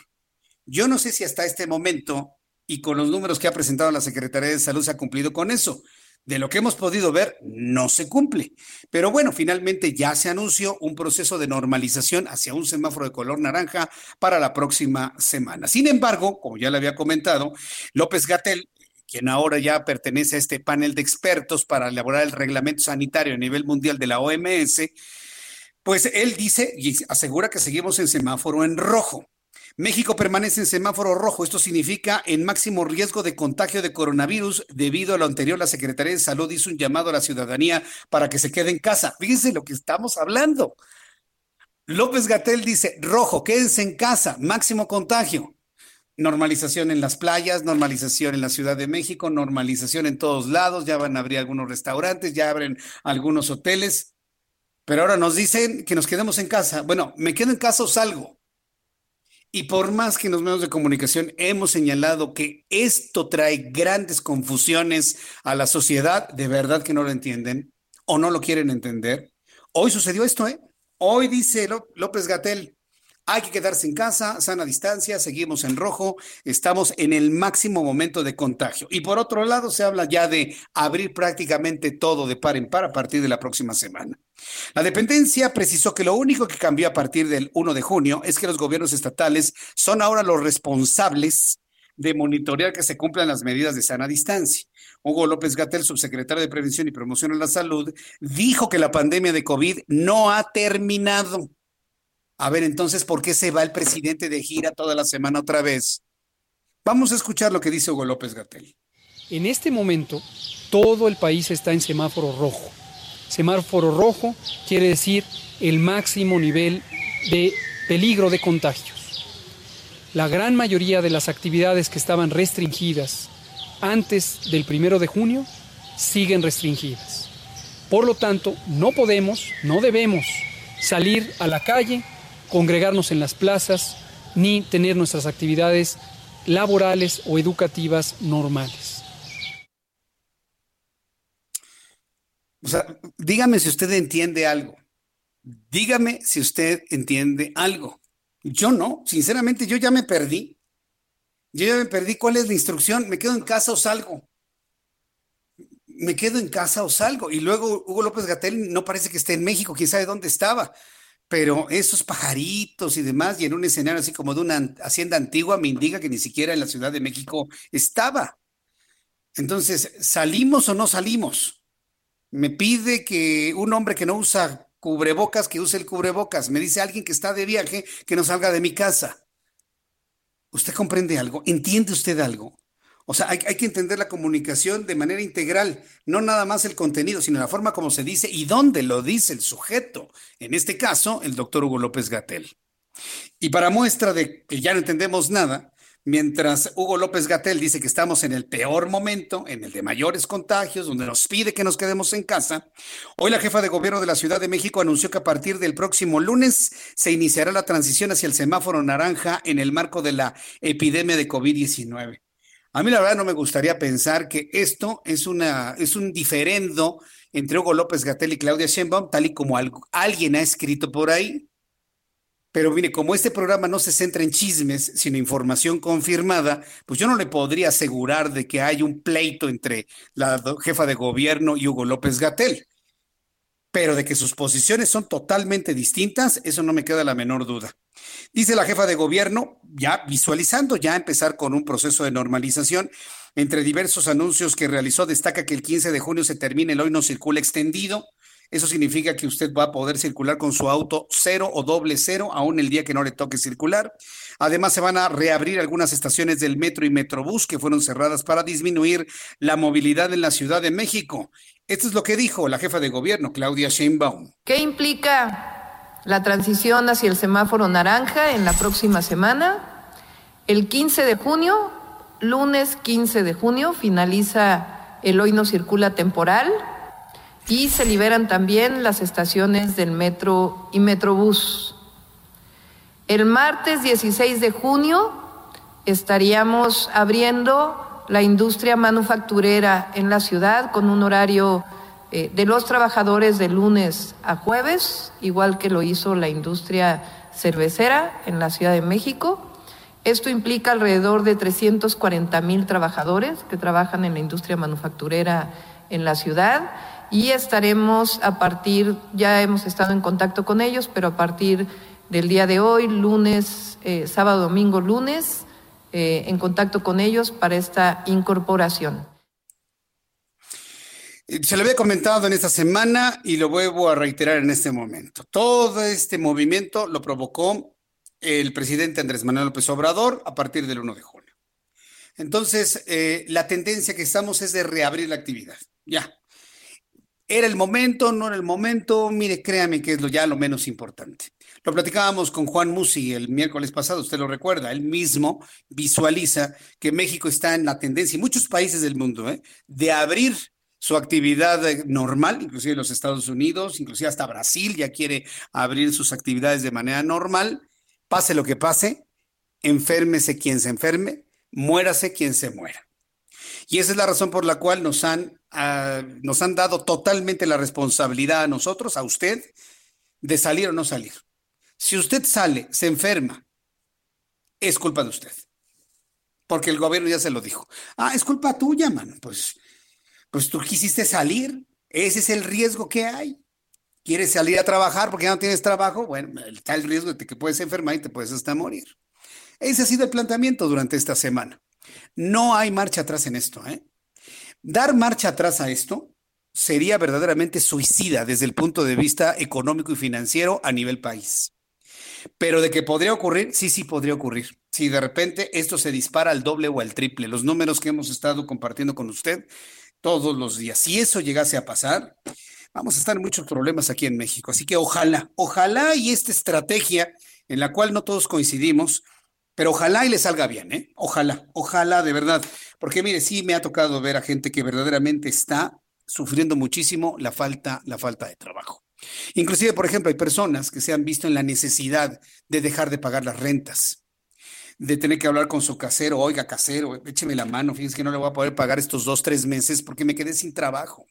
Yo no sé si hasta este momento y con los números que ha presentado la Secretaría de Salud se ha cumplido con eso de lo que hemos podido ver, no se cumple. Pero bueno, finalmente ya se anunció un proceso de normalización hacia un semáforo de color naranja para la próxima semana. Sin embargo, como ya le había comentado, López Gatel quien ahora ya pertenece a este panel de expertos para elaborar el reglamento sanitario a nivel mundial de la OMS, pues él dice y asegura que seguimos en semáforo en rojo. México permanece en semáforo rojo. Esto significa en máximo riesgo de contagio de coronavirus. Debido a lo anterior, la Secretaría de Salud hizo un llamado a la ciudadanía para que se quede en casa. Fíjense lo que estamos hablando. López Gatel dice, rojo, quédense en casa, máximo contagio. Normalización en las playas, normalización en la Ciudad de México, normalización en todos lados, ya van a abrir algunos restaurantes, ya abren algunos hoteles, pero ahora nos dicen que nos quedemos en casa. Bueno, me quedo en casa o salgo. Y por más que en los medios de comunicación hemos señalado que esto trae grandes confusiones a la sociedad, de verdad que no lo entienden o no lo quieren entender. Hoy sucedió esto, ¿eh? Hoy dice López Gatel, hay que quedarse en casa, sana distancia, seguimos en rojo, estamos en el máximo momento de contagio. Y por otro lado, se habla ya de abrir prácticamente todo de par en par a partir de la próxima semana. La dependencia precisó que lo único que cambió a partir del 1 de junio es que los gobiernos estatales son ahora los responsables de monitorear que se cumplan las medidas de sana distancia. Hugo López Gatel, subsecretario de Prevención y Promoción de la Salud, dijo que la pandemia de COVID no ha terminado. A ver, entonces, ¿por qué se va el presidente de gira toda la semana otra vez? Vamos a escuchar lo que dice Hugo López Gatel. En este momento, todo el país está en semáforo rojo. Semáforo rojo quiere decir el máximo nivel de peligro de contagios. La gran mayoría de las actividades que estaban restringidas antes del primero de junio siguen restringidas. Por lo tanto, no podemos, no debemos salir a la calle, congregarnos en las plazas, ni tener nuestras actividades laborales o educativas normales. O sea, dígame si usted entiende algo. Dígame si usted entiende algo. Yo no, sinceramente, yo ya me perdí. Yo ya me perdí cuál es la instrucción. ¿Me quedo en casa o salgo? ¿Me quedo en casa o salgo? Y luego Hugo López Gatel no parece que esté en México, quién sabe dónde estaba. Pero esos pajaritos y demás, y en un escenario así como de una hacienda antigua, me indica que ni siquiera en la Ciudad de México estaba. Entonces, ¿salimos o no salimos? Me pide que un hombre que no usa cubrebocas, que use el cubrebocas. Me dice alguien que está de viaje, que no salga de mi casa. ¿Usted comprende algo? ¿Entiende usted algo? O sea, hay, que entender la comunicación de manera integral, no nada más el contenido, sino la forma como se dice y dónde lo dice el sujeto. En este caso, el doctor Hugo López Gatel. Y para muestra de que ya no entendemos nada, Mientras Hugo López Gatel dice que estamos en el peor momento, en el de mayores contagios, donde nos pide que nos quedemos en casa, hoy la jefa de gobierno de la Ciudad de México anunció que a partir del próximo lunes se iniciará la transición hacia el semáforo naranja en el marco de la epidemia de COVID-19. A mí la verdad no me gustaría pensar que esto es, una, es un diferendo entre Hugo López Gatel y Claudia Sheinbaum, tal y como alguien ha escrito por ahí. Pero mire, como este programa no se centra en chismes, sino información confirmada, pues yo no le podría asegurar de que hay un pleito entre la jefa de gobierno y Hugo López Gatel. Pero de que sus posiciones son totalmente distintas, eso no me queda la menor duda. Dice la jefa de gobierno, ya visualizando ya empezar con un proceso de normalización, entre diversos anuncios que realizó, destaca que el 15 de junio se termine el hoy no circula extendido, eso significa que usted va a poder circular con su auto cero o doble cero, aún el día que no le toque circular. Además, se van a reabrir algunas estaciones del metro y metrobús que fueron cerradas para disminuir la movilidad en la Ciudad de México. Esto es lo que dijo la jefa de gobierno, Claudia Sheinbaum. ¿Qué implica la transición hacia el semáforo naranja en la próxima semana? El 15 de junio, lunes 15 de junio, finaliza el hoy no circula temporal y se liberan también las estaciones del metro y metrobús. El martes 16 de junio estaríamos abriendo la industria manufacturera en la ciudad con un horario eh, de los trabajadores de lunes a jueves, igual que lo hizo la industria cervecera en la Ciudad de México. Esto implica alrededor de 340 mil trabajadores que trabajan en la industria manufacturera en la ciudad y estaremos a partir, ya hemos estado en contacto con ellos, pero a partir del día de hoy, lunes, eh, sábado, domingo, lunes, eh, en contacto con ellos para esta incorporación. Se lo había comentado en esta semana y lo vuelvo a reiterar en este momento. Todo este movimiento lo provocó el presidente Andrés Manuel López Obrador a partir del 1 de junio. Entonces, eh, la tendencia que estamos es de reabrir la actividad. Ya, ¿Era el momento? ¿No era el momento? Mire, créame que es lo ya lo menos importante. Lo platicábamos con Juan Musi el miércoles pasado, usted lo recuerda, él mismo visualiza que México está en la tendencia, y muchos países del mundo, ¿eh? de abrir su actividad eh, normal, inclusive los Estados Unidos, inclusive hasta Brasil ya quiere abrir sus actividades de manera normal, pase lo que pase, enférmese quien se enferme, muérase quien se muera. Y esa es la razón por la cual nos han, ah, nos han dado totalmente la responsabilidad a nosotros, a usted, de salir o no salir. Si usted sale, se enferma, es culpa de usted. Porque el gobierno ya se lo dijo. Ah, es culpa tuya, man. Pues, pues tú quisiste salir. Ese es el riesgo que hay. ¿Quieres salir a trabajar porque ya no tienes trabajo? Bueno, está el riesgo de que puedes enfermar y te puedes hasta morir. Ese ha sido el planteamiento durante esta semana. No hay marcha atrás en esto. ¿eh? Dar marcha atrás a esto sería verdaderamente suicida desde el punto de vista económico y financiero a nivel país. Pero de que podría ocurrir, sí, sí podría ocurrir. Si de repente esto se dispara al doble o al triple, los números que hemos estado compartiendo con usted todos los días, si eso llegase a pasar, vamos a estar en muchos problemas aquí en México. Así que ojalá, ojalá y esta estrategia en la cual no todos coincidimos, pero ojalá y le salga bien, ¿eh? Ojalá, ojalá de verdad. Porque mire, sí me ha tocado ver a gente que verdaderamente está sufriendo muchísimo la falta, la falta de trabajo. Inclusive, por ejemplo, hay personas que se han visto en la necesidad de dejar de pagar las rentas, de tener que hablar con su casero, oiga, casero, écheme la mano, fíjense que no le voy a poder pagar estos dos, tres meses porque me quedé sin trabajo.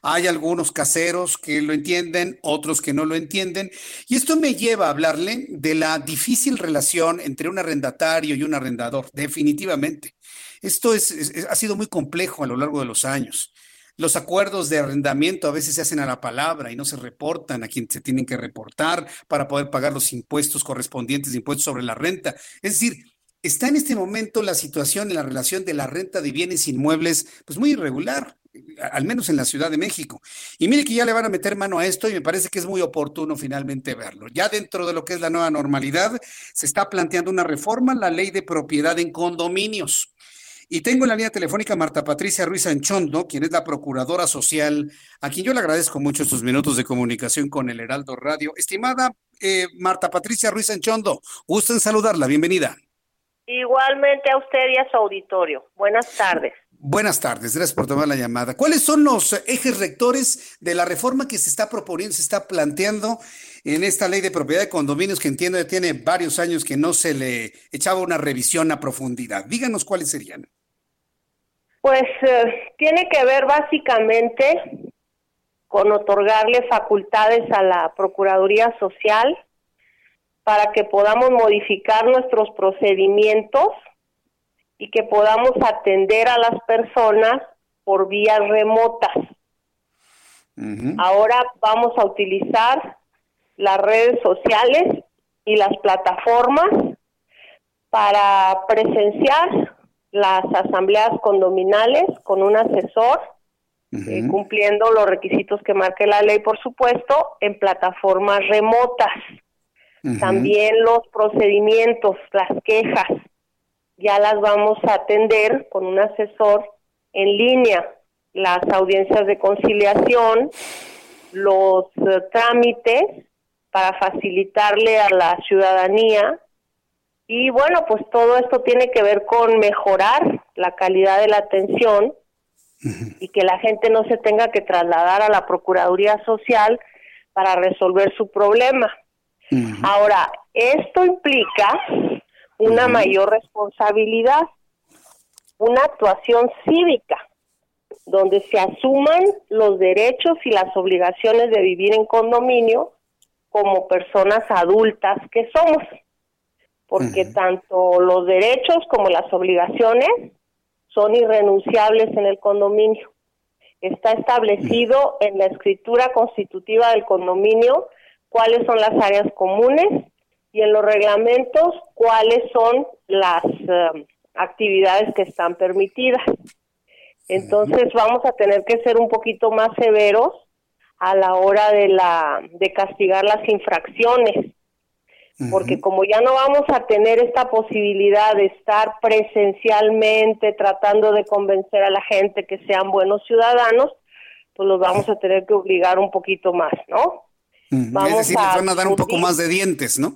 Hay algunos caseros que lo entienden, otros que no lo entienden. Y esto me lleva a hablarle de la difícil relación entre un arrendatario y un arrendador, definitivamente. Esto es, ha sido muy complejo a lo largo de los años. Los acuerdos de arrendamiento a veces se hacen a la palabra y no se reportan a quien se tienen que reportar para poder pagar los impuestos correspondientes, impuestos sobre la renta. Es decir, está en este momento la situación en la relación de la renta de bienes inmuebles, pues muy irregular al menos en la Ciudad de México. Y mire que ya le van a meter mano a esto y me parece que es muy oportuno finalmente verlo. Ya dentro de lo que es la nueva normalidad, se está planteando una reforma, la ley de propiedad en condominios. Y tengo en la línea telefónica Marta Patricia Ruiz Anchondo, quien es la procuradora social, a quien yo le agradezco mucho estos minutos de comunicación con el Heraldo Radio. Estimada eh, Marta Patricia Ruiz Anchondo, gusto en saludarla, bienvenida. Igualmente a usted y a su auditorio. Buenas tardes. Buenas tardes, gracias por tomar la llamada. ¿Cuáles son los ejes rectores de la reforma que se está proponiendo, se está planteando en esta ley de propiedad de condominios que entiendo que tiene varios años que no se le echaba una revisión a profundidad? Díganos cuáles serían. Pues eh, tiene que ver básicamente con otorgarle facultades a la Procuraduría Social para que podamos modificar nuestros procedimientos y que podamos atender a las personas por vías remotas. Ahora vamos a utilizar las redes sociales y las plataformas para presenciar las asambleas condominales con un asesor, eh, cumpliendo los requisitos que marque la ley, por supuesto, en plataformas remotas. También los procedimientos, las quejas, ya las vamos a atender con un asesor en línea, las audiencias de conciliación, los eh, trámites para facilitarle a la ciudadanía. Y bueno, pues todo esto tiene que ver con mejorar la calidad de la atención y que la gente no se tenga que trasladar a la Procuraduría Social para resolver su problema. Ahora, esto implica una mayor responsabilidad, una actuación cívica, donde se asuman los derechos y las obligaciones de vivir en condominio como personas adultas que somos, porque tanto los derechos como las obligaciones son irrenunciables en el condominio. Está establecido en la escritura constitutiva del condominio cuáles son las áreas comunes, y en los reglamentos cuáles son las um, actividades que están permitidas. Entonces vamos a tener que ser un poquito más severos a la hora de la de castigar las infracciones. Porque como ya no vamos a tener esta posibilidad de estar presencialmente tratando de convencer a la gente que sean buenos ciudadanos, pues los vamos a tener que obligar un poquito más, ¿no? Vamos es decir, les van a dar un poco más de dientes, ¿no?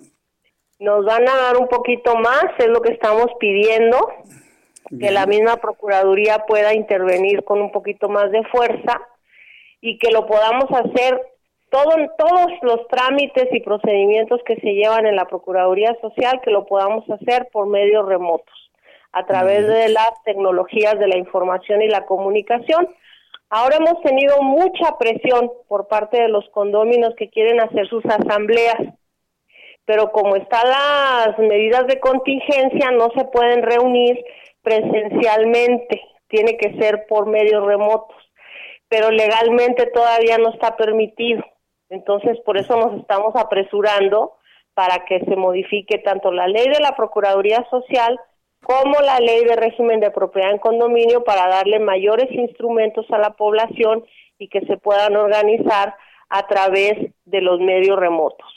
Nos van a dar un poquito más, es lo que estamos pidiendo, que la misma Procuraduría pueda intervenir con un poquito más de fuerza y que lo podamos hacer todo, todos los trámites y procedimientos que se llevan en la Procuraduría Social, que lo podamos hacer por medios remotos, a través de las tecnologías de la información y la comunicación. Ahora hemos tenido mucha presión por parte de los condóminos que quieren hacer sus asambleas pero como están las medidas de contingencia, no se pueden reunir presencialmente, tiene que ser por medios remotos, pero legalmente todavía no está permitido. Entonces, por eso nos estamos apresurando para que se modifique tanto la ley de la Procuraduría Social como la ley de régimen de propiedad en condominio para darle mayores instrumentos a la población y que se puedan organizar a través de los medios remotos.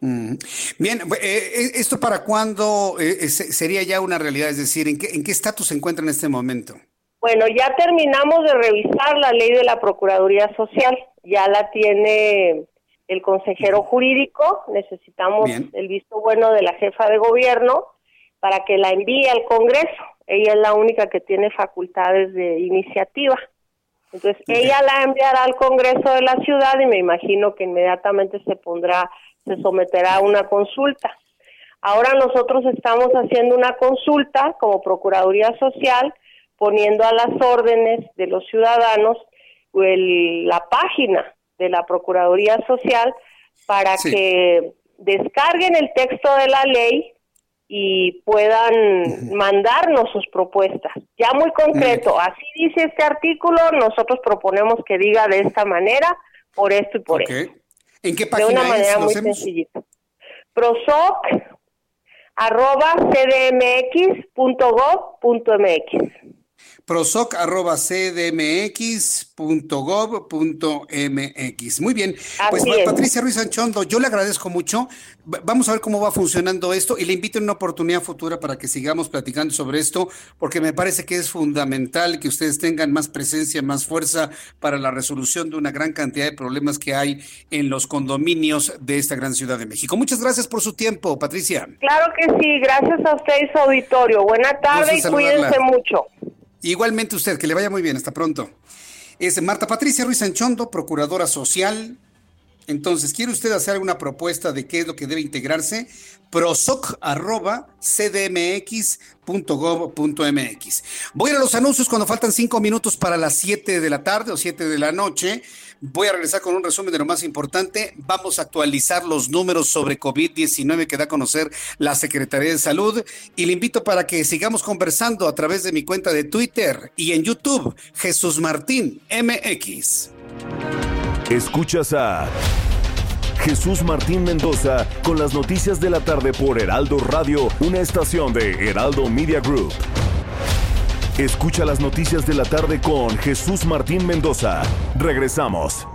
Bien, eh, eh, ¿esto para cuándo eh, sería ya una realidad? Es decir, ¿en qué estatus se encuentra en este momento? Bueno, ya terminamos de revisar la ley de la Procuraduría Social, ya la tiene el consejero jurídico, necesitamos el visto bueno de la jefa de gobierno para que la envíe al Congreso. Ella es la única que tiene facultades de iniciativa. Entonces, ella la enviará al Congreso de la ciudad y me imagino que inmediatamente se pondrá se someterá a una consulta. Ahora nosotros estamos haciendo una consulta como Procuraduría Social, poniendo a las órdenes de los ciudadanos la página de la Procuraduría Social para que descarguen el texto de la ley y puedan mandarnos sus propuestas. Ya muy concreto, así dice este artículo, nosotros proponemos que diga de esta manera, por esto y por esto. ¿En qué página De una manera muy sencillita. Prosoc arroba cdmx.gov.mx prosoc.cdmx.gov.mx. Muy bien. pues Patricia Ruiz Anchondo, yo le agradezco mucho. Vamos a ver cómo va funcionando esto y le invito en una oportunidad futura para que sigamos platicando sobre esto, porque me parece que es fundamental que ustedes tengan más presencia, más fuerza para la resolución de una gran cantidad de problemas que hay en los condominios de esta gran ciudad de México. Muchas gracias por su tiempo, Patricia. Claro que sí, gracias a usted y su auditorio. Buena tarde y cuídense mucho. Igualmente usted, que le vaya muy bien, hasta pronto. Es Marta Patricia Ruiz Anchondo, procuradora social. Entonces, ¿quiere usted hacer alguna propuesta de qué es lo que debe integrarse? prosoc.cdmx.gov.mx. Voy a ir a los anuncios cuando faltan cinco minutos para las siete de la tarde o siete de la noche. Voy a regresar con un resumen de lo más importante. Vamos a actualizar los números sobre COVID-19 que da a conocer la Secretaría de Salud y le invito para que sigamos conversando a través de mi cuenta de Twitter y en YouTube, Jesús Martín MX. Escuchas a Jesús Martín Mendoza con las noticias de la tarde por Heraldo Radio, una estación de Heraldo Media Group. Escucha las noticias de la tarde con Jesús Martín Mendoza. Regresamos.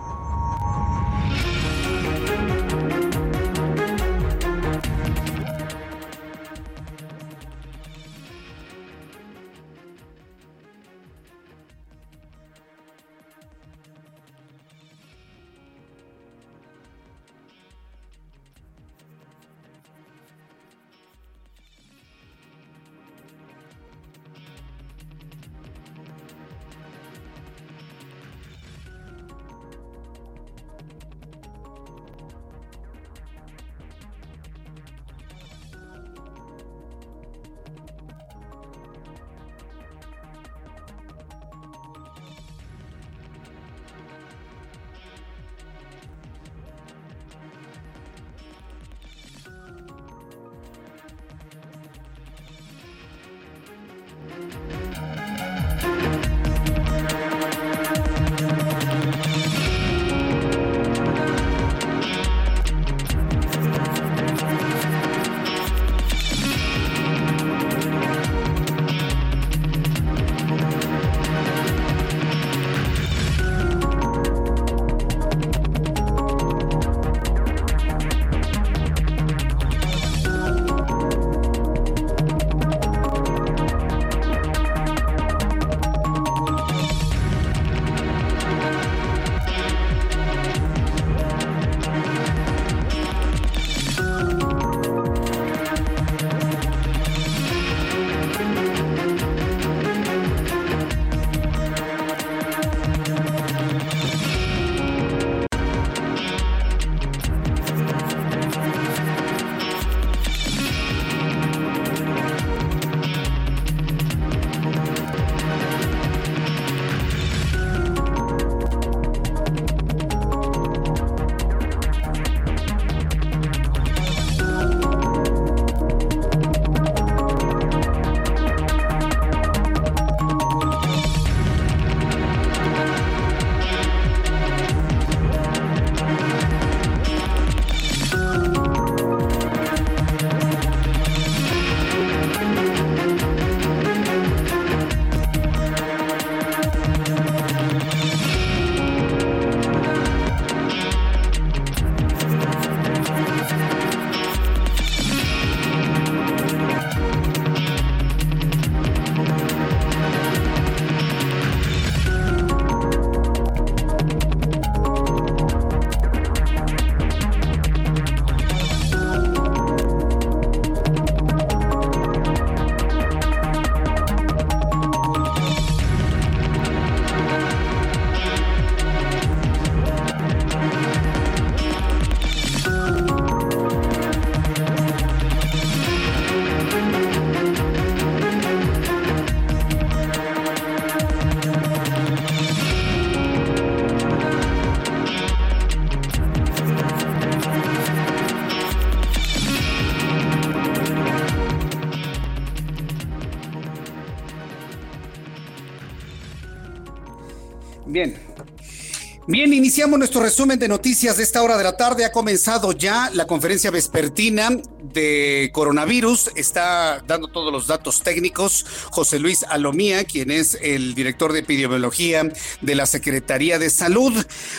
Iniciamos nuestro resumen de noticias de esta hora de la tarde. Ha comenzado ya la conferencia vespertina de coronavirus. Está dando todos los datos técnicos José Luis Alomía, quien es el director de epidemiología de la Secretaría de Salud.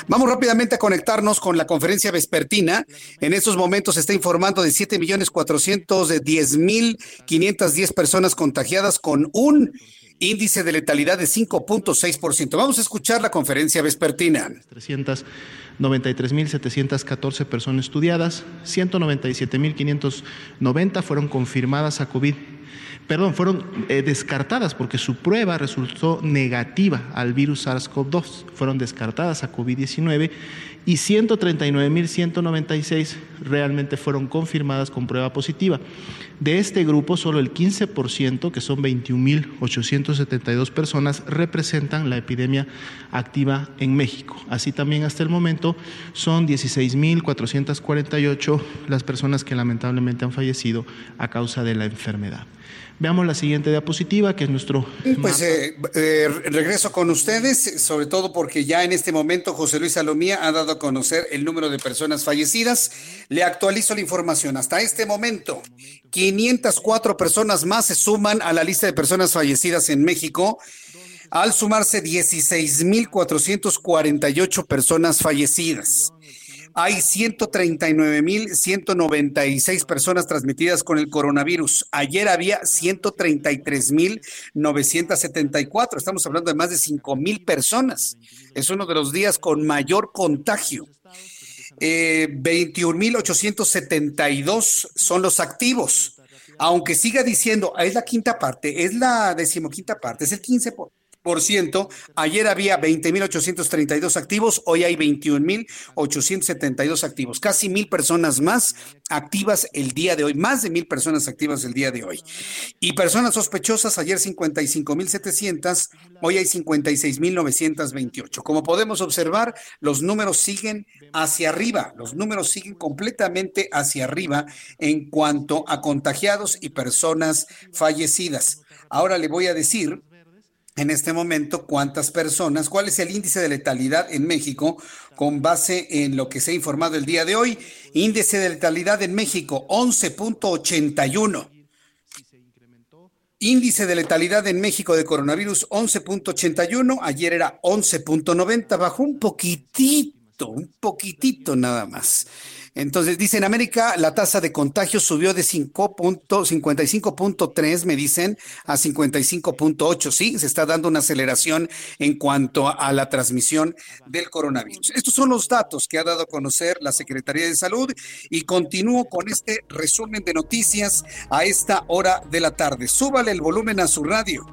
Vamos rápidamente a conectarnos con la conferencia vespertina. En estos momentos se está informando de 7 millones 410 mil 510 personas contagiadas con un índice de letalidad de 5.6%. Vamos a escuchar la conferencia vespertina. 393.714 personas estudiadas, 197.590 fueron confirmadas a COVID. Perdón, fueron eh, descartadas porque su prueba resultó negativa al virus SARS-CoV-2. Fueron descartadas a COVID-19 y 139.196 realmente fueron confirmadas con prueba positiva. De este grupo, solo el 15%, que son 21.872 personas, representan la epidemia activa en México. Así también hasta el momento son 16.448 las personas que lamentablemente han fallecido a causa de la enfermedad. Veamos la siguiente diapositiva, que es nuestro... Pues eh, eh, regreso con ustedes, sobre todo porque ya en este momento José Luis Salomía ha dado a conocer el número de personas fallecidas. Le actualizo la información. Hasta este momento, 504 personas más se suman a la lista de personas fallecidas en México, al sumarse 16.448 personas fallecidas hay 139.196 personas transmitidas con el coronavirus. Ayer había 133.974. Estamos hablando de más de 5.000 personas. Es uno de los días con mayor contagio. Eh, 21.872 son los activos. Aunque siga diciendo, es la quinta parte, es la decimoquinta parte, es el 15%. Por ciento. Ayer había 20.832 activos, hoy hay 21.872 activos, casi mil personas más activas el día de hoy, más de mil personas activas el día de hoy. Y personas sospechosas, ayer 55.700, hoy hay 56.928. Como podemos observar, los números siguen hacia arriba, los números siguen completamente hacia arriba en cuanto a contagiados y personas fallecidas. Ahora le voy a decir en este momento cuántas personas, cuál es el índice de letalidad en México con base en lo que se ha informado el día de hoy. Índice de letalidad en México 11.81. Índice de letalidad en México de coronavirus 11.81, ayer era 11.90, bajó un poquitito, un poquitito nada más. Entonces, dice, en América la tasa de contagio subió de 55.3, me dicen, a 55.8. Sí, se está dando una aceleración en cuanto a la transmisión del coronavirus. Estos son los datos que ha dado a conocer la Secretaría de Salud y continúo con este resumen de noticias a esta hora de la tarde. Súbale el volumen a su radio.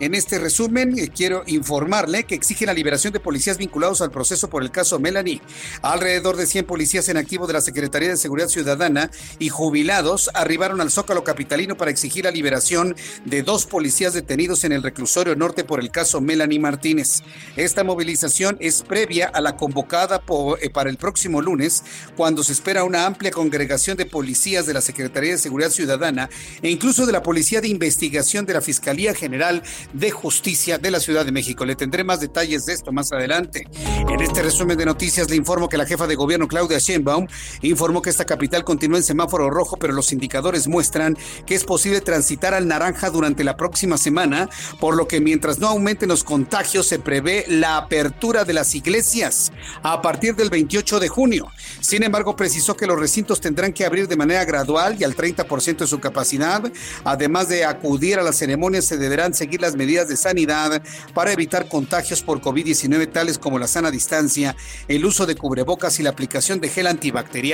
En este resumen eh, quiero informarle que exige la liberación de policías vinculados al proceso por el caso Melanie. Alrededor de 100 policías en activo de la Secretaría de Seguridad Ciudadana y jubilados arribaron al Zócalo Capitalino para exigir la liberación de dos policías detenidos en el reclusorio norte por el caso Melanie Martínez. Esta movilización es previa a la convocada eh, para el próximo lunes, cuando se espera una amplia congregación de policías de la Secretaría de Seguridad Ciudadana e incluso de la Policía de Investigación de la Fiscalía General de Justicia de la Ciudad de México. Le tendré más detalles de esto más adelante. En este resumen de noticias le informo que la jefa de gobierno Claudia Sheinbaum informó que esta capital continúa en semáforo rojo, pero los indicadores muestran que es posible transitar al naranja durante la próxima semana, por lo que mientras no aumenten los contagios se prevé la apertura de las iglesias a partir del 28 de junio. Sin embargo, precisó que los recintos tendrán que abrir de manera gradual y al 30% de su capacidad. Además de acudir a las ceremonias, se deberán seguir las medidas de sanidad para evitar contagios por COVID-19 tales como la sana distancia, el uso de cubrebocas y la aplicación de gel antibacterial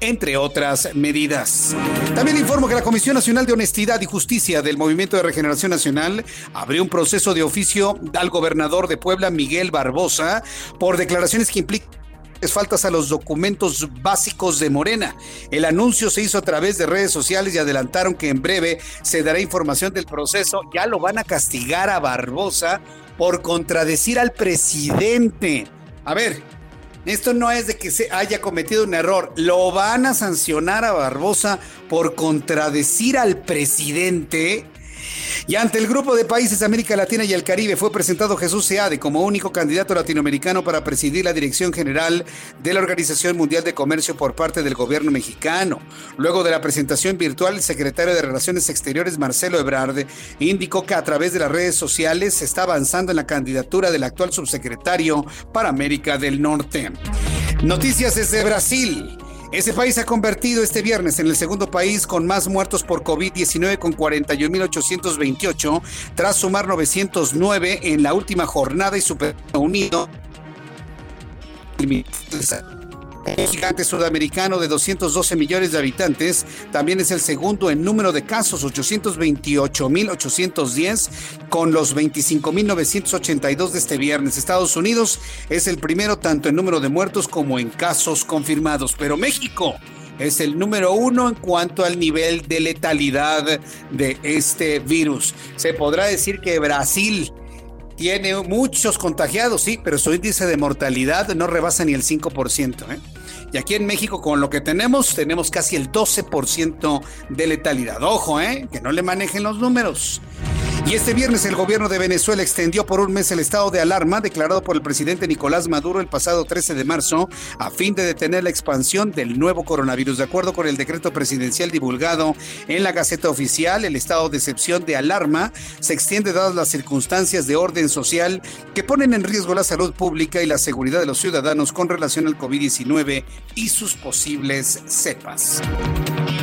entre otras medidas. También informo que la Comisión Nacional de Honestidad y Justicia del Movimiento de Regeneración Nacional abrió un proceso de oficio al gobernador de Puebla, Miguel Barbosa, por declaraciones que implican faltas a los documentos básicos de Morena. El anuncio se hizo a través de redes sociales y adelantaron que en breve se dará información del proceso. Ya lo van a castigar a Barbosa por contradecir al presidente. A ver, esto no es de que se haya cometido un error. Lo van a sancionar a Barbosa por contradecir al presidente. Y ante el grupo de países América Latina y el Caribe fue presentado Jesús Seade como único candidato latinoamericano para presidir la dirección general de la Organización Mundial de Comercio por parte del gobierno mexicano. Luego de la presentación virtual, el secretario de Relaciones Exteriores, Marcelo Ebrard, indicó que a través de las redes sociales se está avanzando en la candidatura del actual subsecretario para América del Norte. Noticias desde Brasil. Ese país se ha convertido este viernes en el segundo país con más muertos por COVID-19 con 41.828, tras sumar 909 en la última jornada y super unido el gigante sudamericano de 212 millones de habitantes también es el segundo en número de casos, 828.810, con los 25.982 de este viernes. Estados Unidos es el primero tanto en número de muertos como en casos confirmados, pero México es el número uno en cuanto al nivel de letalidad de este virus. Se podrá decir que Brasil tiene muchos contagiados, sí, pero su índice de mortalidad no rebasa ni el 5%. ¿eh? Y aquí en México, con lo que tenemos, tenemos casi el 12% de letalidad. Ojo, ¿eh? que no le manejen los números. Y este viernes el gobierno de Venezuela extendió por un mes el estado de alarma declarado por el presidente Nicolás Maduro el pasado 13 de marzo a fin de detener la expansión del nuevo coronavirus. De acuerdo con el decreto presidencial divulgado en la Gaceta Oficial, el estado de excepción de alarma se extiende dadas las circunstancias de orden social que ponen en riesgo la salud pública y la seguridad de los ciudadanos con relación al COVID-19 y sus posibles cepas.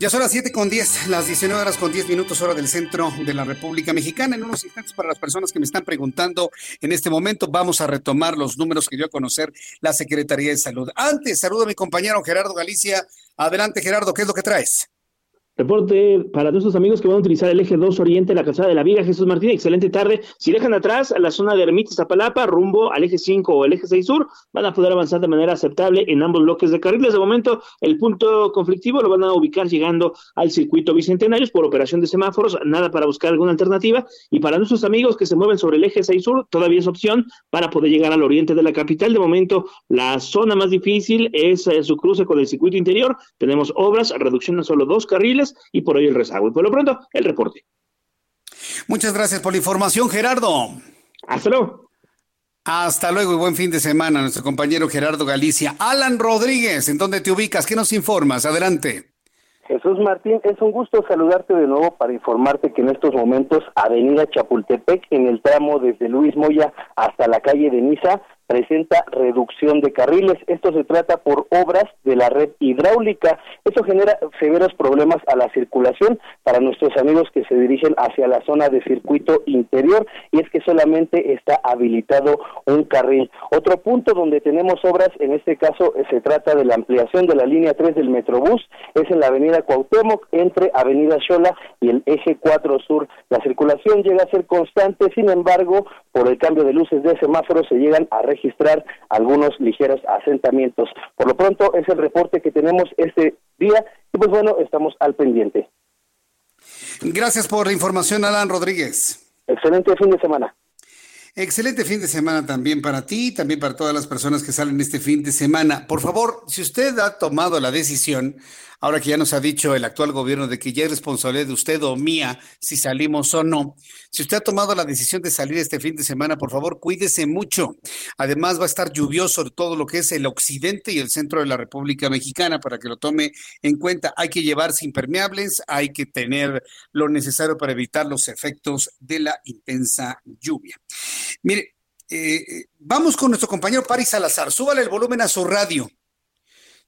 Ya son las 7 con 10, las 19 horas con 10 minutos hora del centro de la República Mexicana. En unos instantes, para las personas que me están preguntando en este momento, vamos a retomar los números que dio a conocer la Secretaría de Salud. Antes, saludo a mi compañero Gerardo Galicia. Adelante, Gerardo, ¿qué es lo que traes? Reporte para nuestros amigos que van a utilizar el eje 2 Oriente, la calzada de la Viga, Jesús Martín, excelente tarde. Si dejan atrás la zona de Ermitas Zapalapa, rumbo al eje 5 o el eje 6 sur, van a poder avanzar de manera aceptable en ambos bloques de carriles. De momento, el punto conflictivo lo van a ubicar llegando al circuito Bicentenarios por operación de semáforos, nada para buscar alguna alternativa. Y para nuestros amigos que se mueven sobre el eje 6 sur, todavía es opción para poder llegar al oriente de la capital. De momento, la zona más difícil es eh, su cruce con el circuito interior. Tenemos obras, reducción a solo dos carriles y por hoy el rezago. Y por lo pronto, el reporte. Muchas gracias por la información, Gerardo. Hasta luego. Hasta luego y buen fin de semana, nuestro compañero Gerardo Galicia. Alan Rodríguez, ¿en dónde te ubicas? ¿Qué nos informas? Adelante. Jesús Martín, es un gusto saludarte de nuevo para informarte que en estos momentos Avenida Chapultepec, en el tramo desde Luis Moya hasta la calle de Niza, presenta reducción de carriles. Esto se trata por obras de la red hidráulica. Eso genera severos problemas a la circulación para nuestros amigos que se dirigen hacia la zona de circuito interior y es que solamente está habilitado un carril. Otro punto donde tenemos obras, en este caso eh, se trata de la ampliación de la línea 3 del Metrobús, es en la avenida Cuauhtémoc entre avenida Xola y el eje 4 sur. La circulación llega a ser constante, sin embargo, por el cambio de luces de semáforo se llegan a registrar algunos ligeros asentamientos. Por lo pronto es el reporte que tenemos este día y pues bueno, estamos al pendiente. Gracias por la información, Alan Rodríguez. Excelente fin de semana. Excelente fin de semana también para ti, también para todas las personas que salen este fin de semana. Por favor, si usted ha tomado la decisión ahora que ya nos ha dicho el actual gobierno de que ya es responsabilidad de usted o mía si salimos o no. Si usted ha tomado la decisión de salir este fin de semana, por favor, cuídese mucho. Además, va a estar lluvioso todo lo que es el occidente y el centro de la República Mexicana para que lo tome en cuenta. Hay que llevarse impermeables, hay que tener lo necesario para evitar los efectos de la intensa lluvia. Mire, eh, eh, vamos con nuestro compañero Paris Salazar. Súbale el volumen a su radio.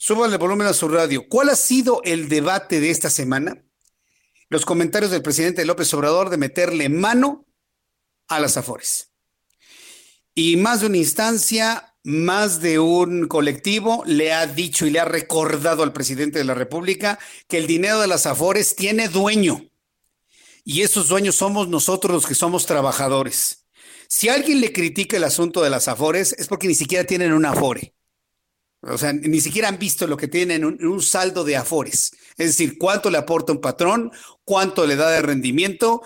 Súbale volumen a su radio. ¿Cuál ha sido el debate de esta semana? Los comentarios del presidente López Obrador de meterle mano a las Afores. Y más de una instancia, más de un colectivo le ha dicho y le ha recordado al presidente de la República que el dinero de las Afores tiene dueño. Y esos dueños somos nosotros los que somos trabajadores. Si alguien le critica el asunto de las Afores es porque ni siquiera tienen un Afore. O sea, ni siquiera han visto lo que tienen en un, saldo de afores. Es decir, cuánto le aporta un patrón, cuánto le da de rendimiento.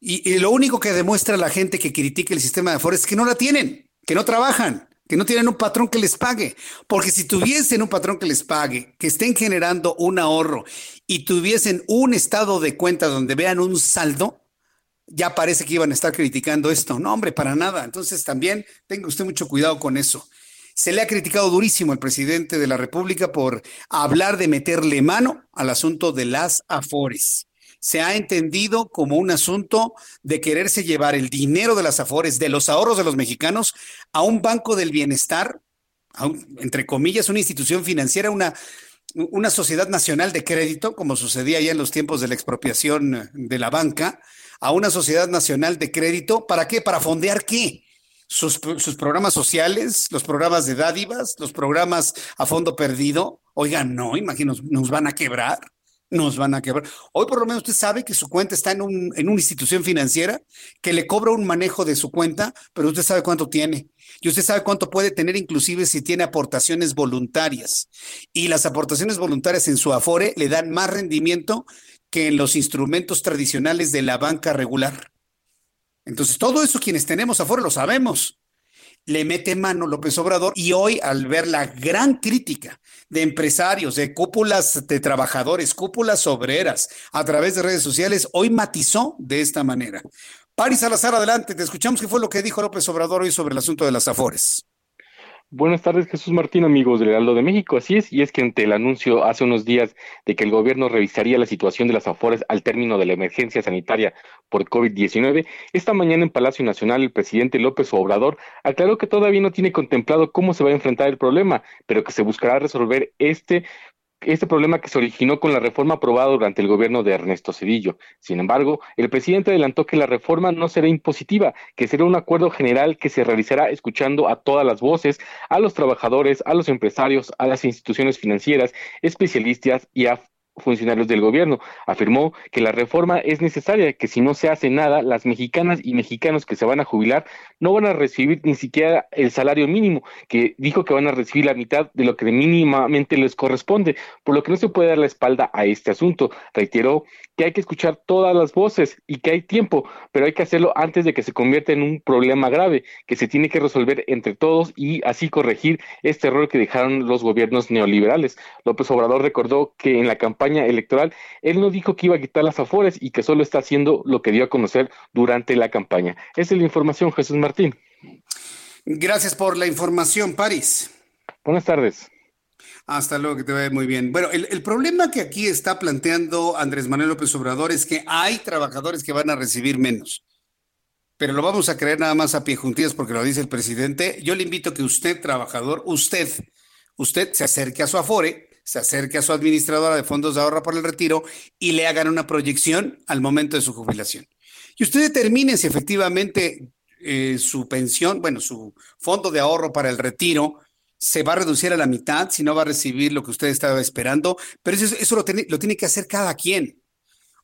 Y, y lo único que demuestra la gente que critica el sistema de afores es que no la tienen, que no trabajan que no tienen un patrón que les pague. Porque si tuviesen un patrón que les pague, que estén generando un ahorro y tuviesen un estado de cuenta donde vean un saldo, ya parece que iban a estar criticando esto. No, hombre, para nada. Entonces también tenga usted mucho cuidado con eso. Se le ha criticado durísimo al presidente de la República por hablar de meterle mano al asunto de las afores se ha entendido como un asunto de quererse llevar el dinero de las afores, de los ahorros de los mexicanos, a un banco del bienestar, entre comillas, una institución financiera, una, una sociedad nacional de crédito, como sucedía ya en los tiempos de la expropiación de la banca, a una sociedad nacional de crédito, ¿para qué? ¿Para fondear qué? Sus, programas sociales, los programas de dádivas, los programas a fondo perdido. Oigan, no, imagino, nos van a quebrar nos van a quebrar. Hoy por lo menos usted sabe que su cuenta está en, un, en una institución financiera que le cobra un manejo de su cuenta, pero usted sabe cuánto tiene. Y usted sabe cuánto puede tener inclusive si tiene aportaciones voluntarias. Y las aportaciones voluntarias en su Afore le dan más rendimiento que en los instrumentos tradicionales de la banca regular. Entonces, todo eso quienes tenemos Afore lo sabemos le mete mano López Obrador y hoy al ver la gran crítica de empresarios, de cúpulas de trabajadores, cúpulas obreras a través de redes sociales, hoy matizó de esta manera. Paris Salazar, adelante, te escuchamos qué fue lo que dijo López Obrador hoy sobre el asunto de las afores. Buenas tardes, Jesús Martín, amigos del Heraldo de México. Así es, y es que ante el anuncio hace unos días de que el gobierno revisaría la situación de las afores al término de la emergencia sanitaria por COVID-19, esta mañana en Palacio Nacional el presidente López Obrador aclaró que todavía no tiene contemplado cómo se va a enfrentar el problema, pero que se buscará resolver este este problema que se originó con la reforma aprobada durante el gobierno de Ernesto Cedillo. Sin embargo, el presidente adelantó que la reforma no será impositiva, que será un acuerdo general que se realizará escuchando a todas las voces, a los trabajadores, a los empresarios, a las instituciones financieras, especialistas y a funcionarios del gobierno. Afirmó que la reforma es necesaria, que si no se hace nada, las mexicanas y mexicanos que se van a jubilar no van a recibir ni siquiera el salario mínimo, que dijo que van a recibir la mitad de lo que mínimamente les corresponde, por lo que no se puede dar la espalda a este asunto. Reiteró que hay que escuchar todas las voces y que hay tiempo, pero hay que hacerlo antes de que se convierta en un problema grave, que se tiene que resolver entre todos y así corregir este error que dejaron los gobiernos neoliberales. López Obrador recordó que en la campaña electoral él no dijo que iba a quitar las afores y que solo está haciendo lo que dio a conocer durante la campaña. Esa es la información, Jesús Martín. Gracias por la información, París. Buenas tardes. Hasta luego, que te vaya muy bien. Bueno, el, problema que aquí está planteando Andrés Manuel López Obrador es que hay trabajadores que van a recibir menos. Pero lo vamos a creer nada más a pie juntillas porque lo dice el presidente. Yo le invito a que usted, trabajador, usted, usted se acerque a su Afore, se acerque a su administradora de fondos de ahorro para el retiro y le hagan una proyección al momento de su jubilación. Y usted determine si efectivamente eh, su pensión, bueno, su fondo de ahorro para el retiro se va a reducir a la mitad, si no va a recibir lo que usted estaba esperando, pero eso, eso lo, tiene, lo tiene que hacer cada quien.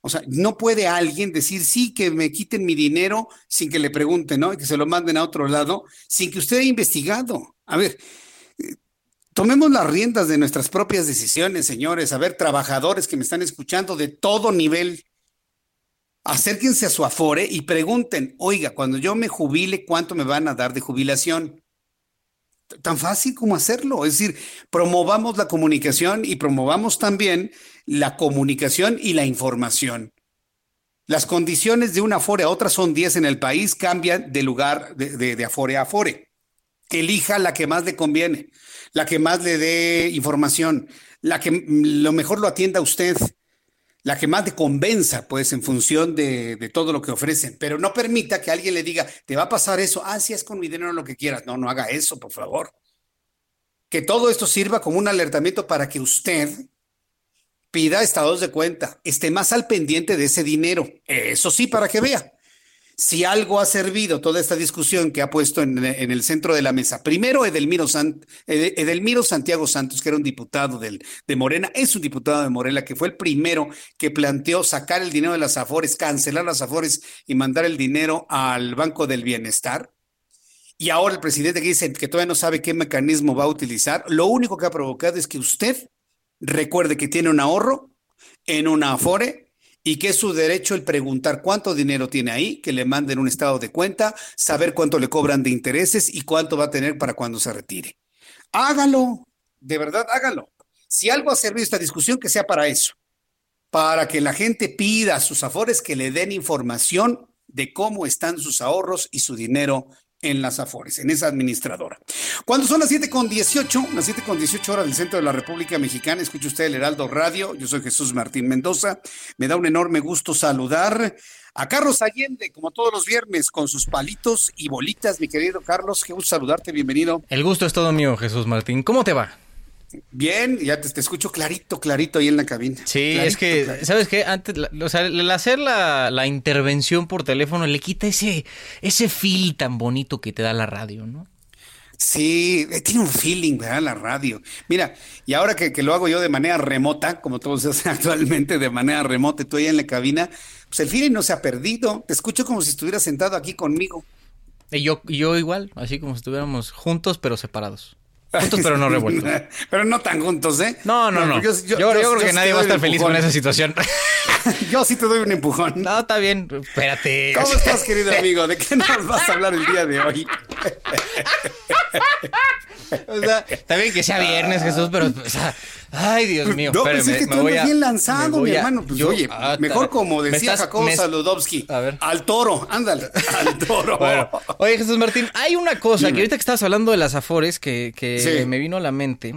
O sea, no puede alguien decir, sí, que me quiten mi dinero sin que le pregunten, ¿no? Y que se lo manden a otro lado, sin que usted haya investigado. A ver, tomemos las riendas de nuestras propias decisiones, señores. A ver, trabajadores que me están escuchando de todo nivel, acérquense a su afore y pregunten, oiga, cuando yo me jubile, ¿cuánto me van a dar de jubilación? tan fácil como hacerlo. Es decir, promovamos la comunicación y promovamos también la comunicación y la información. Las condiciones de una Afore a otra son 10 en el país, cambian de lugar de, de, Afore a Afore. Elija la que más le conviene, la que más le dé información, la que lo mejor lo atienda usted la que más te convenza, pues, en función de, todo lo que ofrecen. Pero no permita que alguien le diga, te va a pasar eso, ah, si es con mi dinero lo que quieras. No, no haga eso, por favor. Que todo esto sirva como un alertamiento para que usted pida estados de cuenta, esté más al pendiente de ese dinero. Eso sí, para que vea si algo ha servido toda esta discusión que ha puesto en, el centro de la mesa. Primero, Edelmiro, Santiago Santos, que era un diputado de Morena, es un diputado de Morena, que fue el primero que planteó sacar el dinero de las Afores, cancelar las Afores y mandar el dinero al Banco del Bienestar. y ahora el presidente que dice que todavía no sabe qué mecanismo va a utilizar, lo único que ha provocado es que usted recuerde que tiene un ahorro en una Afore y que es su derecho el preguntar cuánto dinero tiene ahí, que le manden un estado de cuenta, saber cuánto le cobran de intereses y cuánto va a tener para cuando se retire. Hágalo, de verdad, hágalo. Si algo ha servido esta discusión, que sea para eso, para que la gente pida a sus afores que le den información de cómo están sus ahorros y su dinero en las Afores, en esa administradora. Cuando son las 7 con 18, las 7 con 18 horas del centro de la República Mexicana, escucha usted el Heraldo Radio, yo soy Jesús Martín Mendoza, me da un enorme gusto saludar a Carlos Allende, como todos los viernes, con sus palitos y bolitas, mi querido Carlos, qué gusto saludarte, bienvenido. El gusto es todo mío, Jesús Martín, ¿cómo te va? Bien, ya te, escucho clarito, clarito ahí en la cabina. Sí, es que, ¿sabes qué? Antes, o sea, el hacer la, la, intervención por teléfono le quita ese, ese feel tan bonito que te da la radio, ¿no? Sí, eh, tiene un feeling, ¿verdad? La radio. Mira, y ahora que, que lo hago yo de manera remota, como todos hacen actualmente de manera remota, tú ahí en la cabina, pues el feeling no se ha perdido. Te escucho como si estuvieras sentado aquí conmigo. Y yo, yo igual, así como si estuviéramos juntos pero separados. Juntos pero no revueltos. pero no tan juntos, ¿eh? No, no, no. Yo, creo que nadie va a estar feliz con esa situación. yo sí te doy un empujón. No, está bien. Espérate. ¿Cómo estás, querido amigo? ¿De qué nos vas a hablar el día de hoy? o sea, está bien que sea viernes, Jesús, pero, o sea, ay, Dios mío. No, pues es que tú bien lanzado, mi hermano. Pues, oye, ah, mejor como decía Jacobo Saludowski, al toro, ándale, al toro. oye, Jesús Martín, hay una cosa que ahorita que estabas hablando de las afores que, que me vino a la mente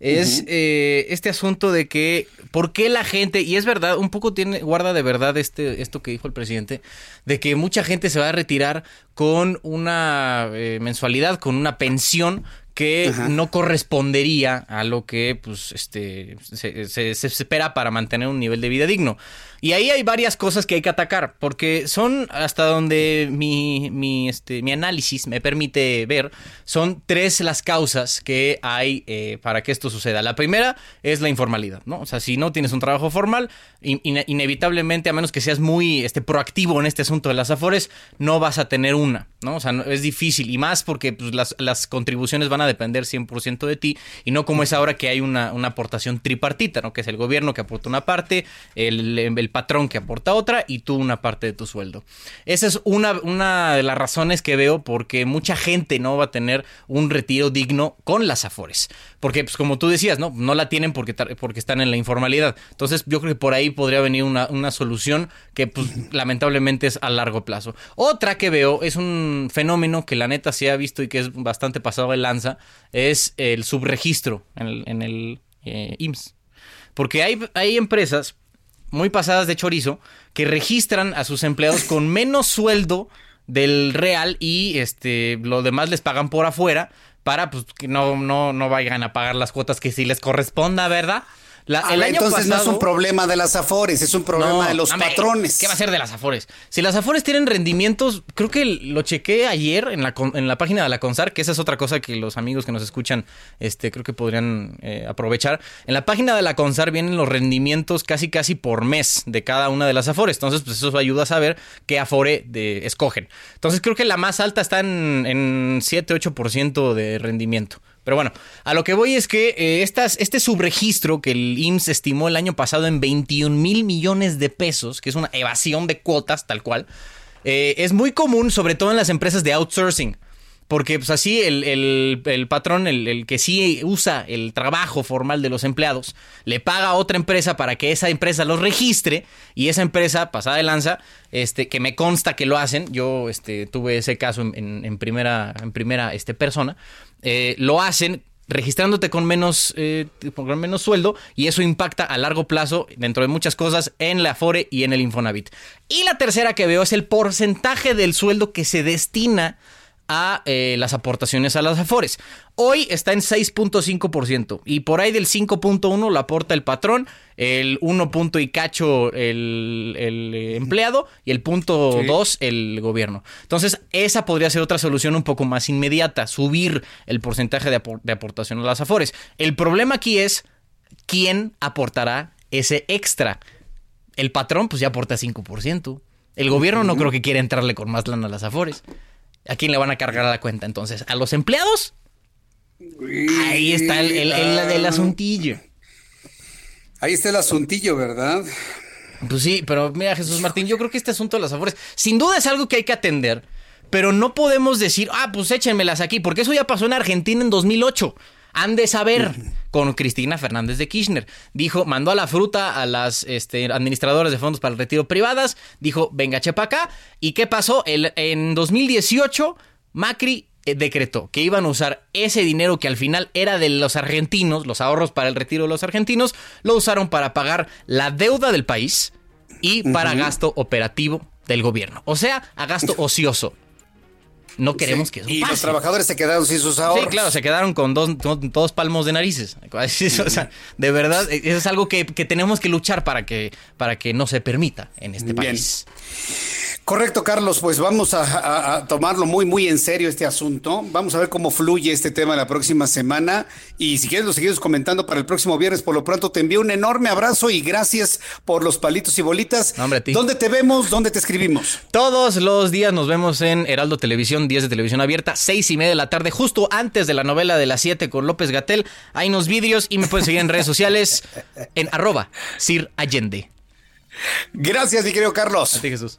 es eh, este asunto de que por qué la gente y es verdad un poco tiene guarda de verdad este esto que dijo el presidente de que mucha gente se va a retirar con una eh, mensualidad con una pensión que no correspondería a lo que pues este se, espera para mantener un nivel de vida digno. Y ahí hay varias cosas que hay que atacar, porque son hasta donde mi, mi, este, mi análisis me permite ver, son tres las causas que hay eh, para que esto suceda. La primera es la informalidad, ¿no? O sea, si no tienes un trabajo formal, inevitablemente, a menos que seas muy este, proactivo en este asunto de las afores, no vas a tener una, ¿no? O sea, es difícil, y más porque pues, las, las contribuciones van a depender 100% de ti y no como es ahora que hay una, una, aportación tripartita, ¿no? Que es el gobierno que aporta una parte, el, patrón que aporta otra y tú una parte de tu sueldo. Esa es una, una de las razones que veo porque mucha gente no va a tener un retiro digno con las afores. Porque, pues como tú decías, ¿no? No la tienen porque, porque están en la informalidad. Entonces yo creo que por ahí podría venir una, una solución que pues lamentablemente es a largo plazo. Otra que veo es un fenómeno que la neta se ha visto y que es bastante pasado de lanza es el subregistro en el, eh, IMSS. Porque hay, hay empresas muy pasadas de chorizo que registran a sus empleados con menos sueldo del real y este lo demás les pagan por afuera para pues que no, no, no vayan a pagar las cuotas que sí les corresponda, ¿verdad? El año entonces no es un problema de las Afores, es un problema de los patrones. ¿Qué va a ser de las Afores? Si las Afores tienen rendimientos, creo que lo chequé ayer en la, en la página de la CONSAR, que esa es otra cosa que los amigos que nos escuchan, este, creo que podrían eh, aprovechar. En la página de la CONSAR vienen los rendimientos casi casi por mes de cada una de las Afores. Entonces, pues eso ayuda a saber qué Afore de, escogen. Entonces, creo que la más alta está en, en 7-8% de rendimiento. Pero bueno, a lo que voy es que eh, este subregistro que el IMSS estimó el año pasado en 21 mil millones de pesos, que es una evasión de cuotas tal cual, eh, es muy común sobre todo en las empresas de outsourcing. Porque pues así el, patrón, el, que sí usa el trabajo formal de los empleados, le paga a otra empresa para que esa empresa los registre y esa empresa, pasada de lanza, este, que me consta que lo hacen, yo este, tuve ese caso en, primera, en primera este, persona, eh, lo hacen registrándote con menos, eh, con menos sueldo y eso impacta a largo plazo, dentro de muchas cosas, en la Afore y en el Infonavit. Y la tercera que veo es el porcentaje del sueldo que se destina eh, las aportaciones a las Afores. Hoy está en 6.5% y por ahí del 5.1 lo aporta el patrón, el 1 punto y cacho el, eh, empleado y el punto 2 el gobierno. Entonces esa podría ser otra solución un poco más inmediata, subir el porcentaje de, de aportación a las Afores. El problema aquí es quién aportará ese extra. El patrón pues ya aporta 5%. El gobierno no creo que quiera entrarle con más lana a las Afores. ¿A quién le van a cargar la cuenta entonces? ¿A los empleados? Ahí está el, el, el, asuntillo. Ahí está el asuntillo, ¿verdad? Pues sí, pero mira, Jesús Martín, yo creo que este asunto de las afores, sin duda es algo que hay que atender, pero no podemos decir, ah, pues échenmelas aquí, porque eso ya pasó en Argentina en 2008. Han de saber con Cristina Fernández de Kirchner. Dijo, mandó a la fruta a las este, administradoras de fondos para el retiro privadas, dijo, venga, chepa acá. ¿Y qué pasó? El, en 2018, Macri eh, decretó que iban a usar ese dinero que al final era de los argentinos, los ahorros para el retiro de los argentinos, lo usaron para pagar la deuda del país y para gasto operativo del gobierno. O sea, a gasto ocioso. No queremos que eso Y los trabajadores se quedaron sin sus ahorros. Sí, claro, se quedaron con dos, dos palmos de narices. O sea, de verdad, eso es algo que, tenemos que luchar para que, para que no se permita en este país. Correcto, Carlos. Pues vamos a, tomarlo muy, muy en serio este asunto. Vamos a ver cómo fluye este tema la próxima semana. Y si quieres, lo seguimos comentando para el próximo viernes. Por lo pronto, te envío un enorme abrazo y gracias por los palitos y bolitas. ¿Dónde te vemos? ¿Dónde te escribimos? Todos los días nos vemos en Heraldo Televisión, 10 de televisión abierta, seis y media de la tarde, justo antes de la novela de las 7 con López Gatel. Hay unos vídeos y me pueden seguir en redes sociales en arroba Sir Allende. Gracias, mi querido Carlos. A ti, Jesús.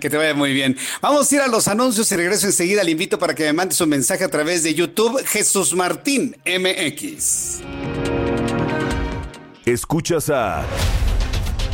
Que te vaya muy bien. Vamos a ir a los anuncios y regreso enseguida. Le invito para que me mande su mensaje a través de YouTube, Jesús Martín MX. Escuchas a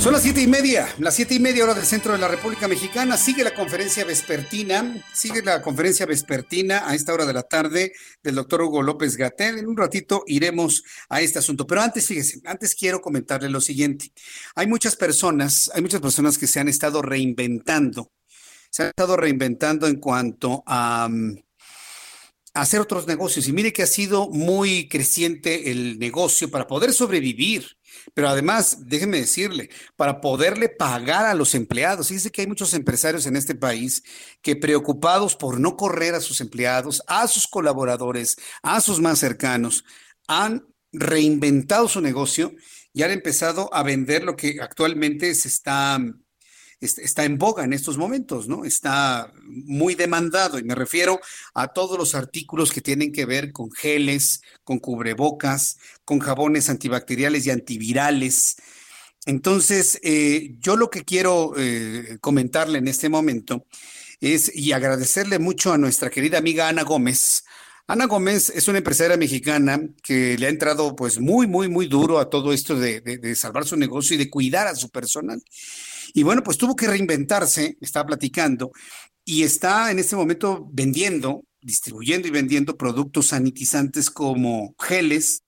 Son las siete y media, las siete y media hora del centro de la República Mexicana. Sigue la conferencia vespertina, sigue la conferencia vespertina a esta hora de la tarde del doctor Hugo López Gatel. En un ratito iremos a este asunto. Pero antes, fíjese, antes quiero comentarle lo siguiente. Hay muchas personas, hay muchas personas que se han estado reinventando. Se han estado reinventando en cuanto a mm, hacer otros negocios. Y mire que ha sido muy creciente el negocio para poder sobrevivir pero además, déjeme decirle, para poderle pagar a los empleados, dice que hay muchos empresarios en este país que preocupados por no correr a sus empleados, a sus colaboradores, a sus más cercanos, han reinventado su negocio y han empezado a vender lo que actualmente se está está en boga en estos momentos, ¿no? Está muy demandado y me refiero a todos los artículos que tienen que ver con geles, con cubrebocas, con jabones antibacteriales y antivirales. Entonces, eh, yo lo que quiero eh, comentarle en este momento es y agradecerle mucho a nuestra querida amiga Ana Gómez. Ana Gómez es una empresaria mexicana que le ha entrado pues muy, muy, muy duro a todo esto de, de salvar su negocio y de cuidar a su personal. Y bueno, pues tuvo que reinventarse, estaba platicando, y está en este momento vendiendo, distribuyendo y vendiendo productos sanitizantes como geles,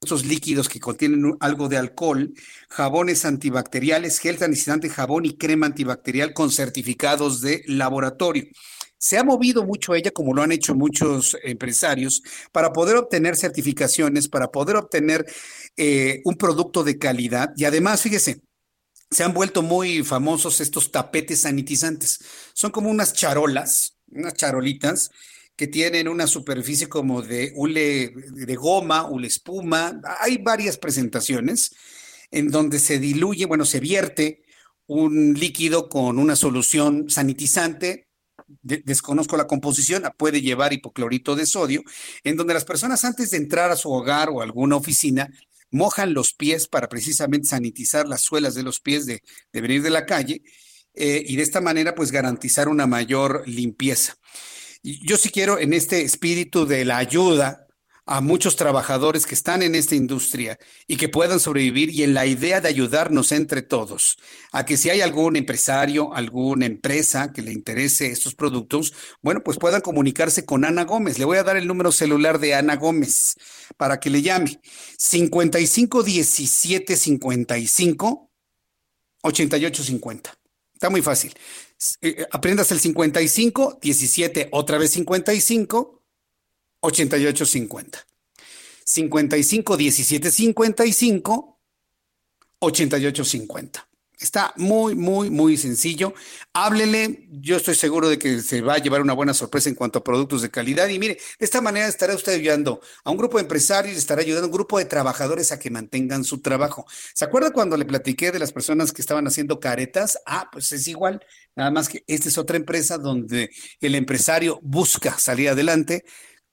estos líquidos que contienen algo de alcohol, jabones antibacteriales, gel sanitizante, jabón y crema antibacterial con certificados de laboratorio. Se ha movido mucho ella, como lo han hecho muchos empresarios, para poder obtener certificaciones, para poder obtener eh, un producto de calidad. Y además, fíjese, se han vuelto muy famosos estos tapetes sanitizantes. Son como unas charolas, unas charolitas que tienen una superficie como de hule de goma, hule espuma. Hay varias presentaciones en donde se diluye, bueno, se vierte un líquido con una solución sanitizante. desconozco la composición, puede llevar hipoclorito de sodio, en donde las personas antes de entrar a su hogar o alguna oficina mojan los pies para precisamente sanitizar las suelas de los pies de, venir de la calle eh, y de esta manera pues garantizar una mayor limpieza. Yo sí quiero en este espíritu de la ayuda a muchos trabajadores que están en esta industria y que puedan sobrevivir y en la idea de ayudarnos entre todos a que si hay algún empresario, alguna empresa que le interese estos productos, bueno, pues puedan comunicarse con Ana Gómez. Le voy a dar el número celular de Ana Gómez para que le llame. 55 17 55 88 50. Está muy fácil. Eh, aprendas el 55 17 otra vez 55 8850. 55 17 55 8850. Está muy, muy, muy sencillo. Háblele, yo estoy seguro de que se va a llevar una buena sorpresa en cuanto a productos de calidad. Y mire, de esta manera estará usted ayudando a un grupo de empresarios, estará ayudando a un grupo de trabajadores a que mantengan su trabajo. ¿Se acuerda cuando le platiqué de las personas que estaban haciendo caretas? Ah, pues es igual, nada más que esta es otra empresa donde el empresario busca salir adelante,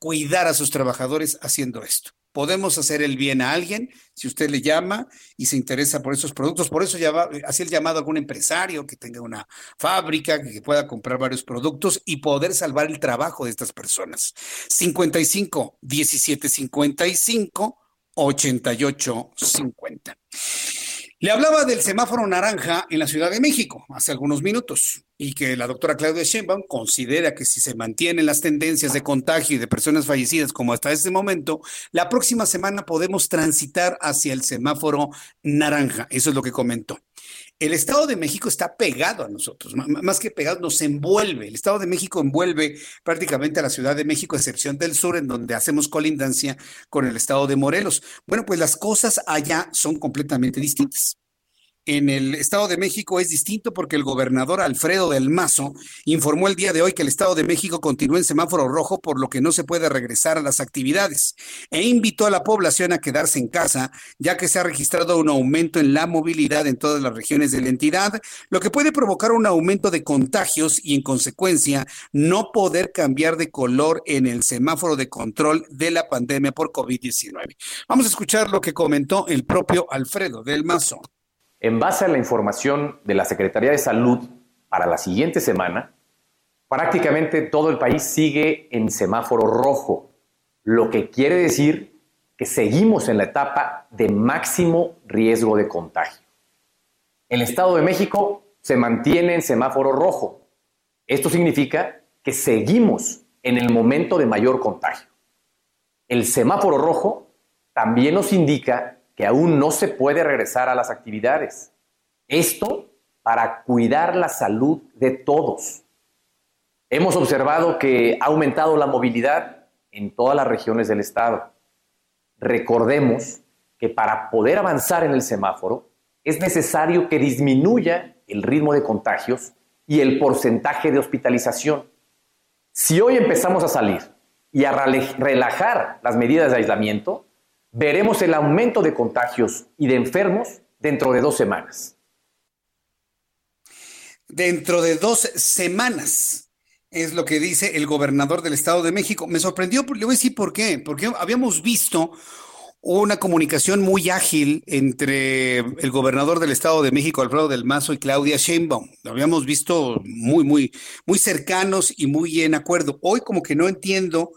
cuidar a sus trabajadores haciendo esto podemos hacer el bien a alguien si usted le llama y se interesa por esos productos. Por eso hacía el llamado a algún empresario que tenga una fábrica, que pueda comprar varios productos y poder salvar el trabajo de estas personas. 55 17 55 88 50. Le hablaba del semáforo naranja en la Ciudad de México hace algunos minutos y que la doctora Claudia Sheinbaum considera que si se mantienen las tendencias de contagio y de personas fallecidas como hasta este momento, la próxima semana podemos transitar hacia el semáforo naranja. Eso es lo que comentó. El Estado de México está pegado a nosotros, más que pegado, nos envuelve. El Estado de México envuelve prácticamente a la Ciudad de México, excepción del sur, en donde hacemos colindancia con el Estado de Morelos. Bueno, pues las cosas allá son completamente distintas en el Estado de México es distinto porque el gobernador Alfredo del Mazo informó el día de hoy que el Estado de México continúa en semáforo rojo por lo que no se puede regresar a las actividades e invitó a la población a quedarse en casa ya que se ha registrado un aumento en la movilidad en todas las regiones de la entidad, lo que puede provocar un aumento de contagios y en consecuencia no poder cambiar de color en el semáforo de control de la pandemia por COVID-19. Vamos a escuchar lo que comentó el propio Alfredo del Mazo. En base a la información de la Secretaría de Salud para la siguiente semana, prácticamente todo el país sigue en semáforo rojo, lo que quiere decir que seguimos en la etapa de máximo riesgo de contagio. El Estado de México se mantiene en semáforo rojo. Esto significa que seguimos en el momento de mayor contagio. El semáforo rojo también nos indica que aún no se puede regresar a las actividades. Esto para cuidar la salud de todos. Hemos observado que ha aumentado la movilidad en todas las regiones del estado. Recordemos que para poder avanzar en el semáforo es necesario que disminuya el ritmo de contagios y el porcentaje de hospitalización. Si hoy empezamos a salir y a relajar las medidas de aislamiento, veremos el aumento de contagios y de enfermos dentro de dos semanas. Dentro de dos semanas es lo que dice el gobernador del Estado de México. Me sorprendió, le voy a decir por qué, porque habíamos visto una comunicación muy ágil entre el gobernador del Estado de México, Alfredo del Mazo, y Claudia Sheinbaum. Lo habíamos visto muy, muy, muy cercanos y muy en acuerdo. Hoy como que no entiendo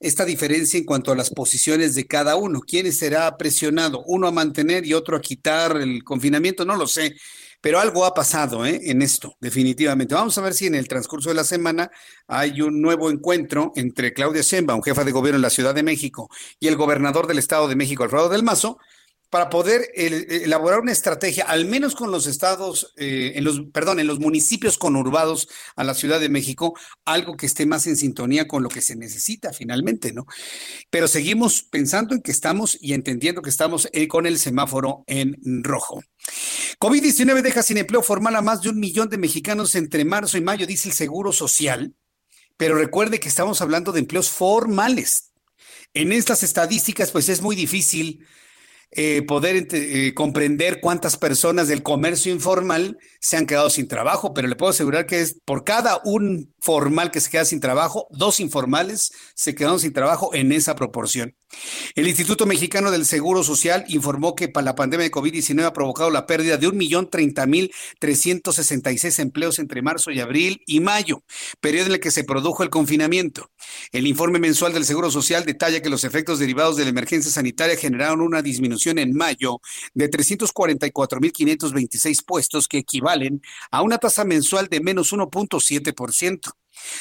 esta diferencia en cuanto a las posiciones de cada uno. ¿Quién será presionado? Uno a mantener y otro a quitar el confinamiento, no lo sé. Pero algo ha pasado ¿eh? en esto, definitivamente. Vamos a ver si en el transcurso de la semana hay un nuevo encuentro entre Claudia Sheinbaum, jefa de gobierno en la Ciudad de México, y el gobernador del Estado de México, Alfredo del Mazo, para poder elaborar una estrategia, al menos con los estados, eh, en los, perdón, en los municipios conurbados a la Ciudad de México, algo que esté más en sintonía con lo que se necesita finalmente, ¿no? Pero seguimos pensando en que estamos y entendiendo que estamos eh, con el semáforo en rojo. COVID-19 deja sin empleo formal a más de un millón de mexicanos entre marzo y mayo, dice el Seguro Social. Pero recuerde que estamos hablando de empleos formales. En estas estadísticas, pues es muy difícil eh, poder eh, comprender cuántas personas del comercio informal se han quedado sin trabajo, pero le puedo asegurar que es por cada un formal que se queda sin trabajo, dos informales se quedaron sin trabajo en esa proporción. El Instituto Mexicano del Seguro Social informó que para la pandemia de COVID-19 ha provocado la pérdida de 1.030.366 empleos entre marzo y abril y mayo, periodo en el que se produjo el confinamiento. El informe mensual del Seguro Social detalla que los efectos derivados de la emergencia sanitaria generaron una disminución en mayo de 344.526 puestos que equivalen a una tasa mensual de menos 1.7%.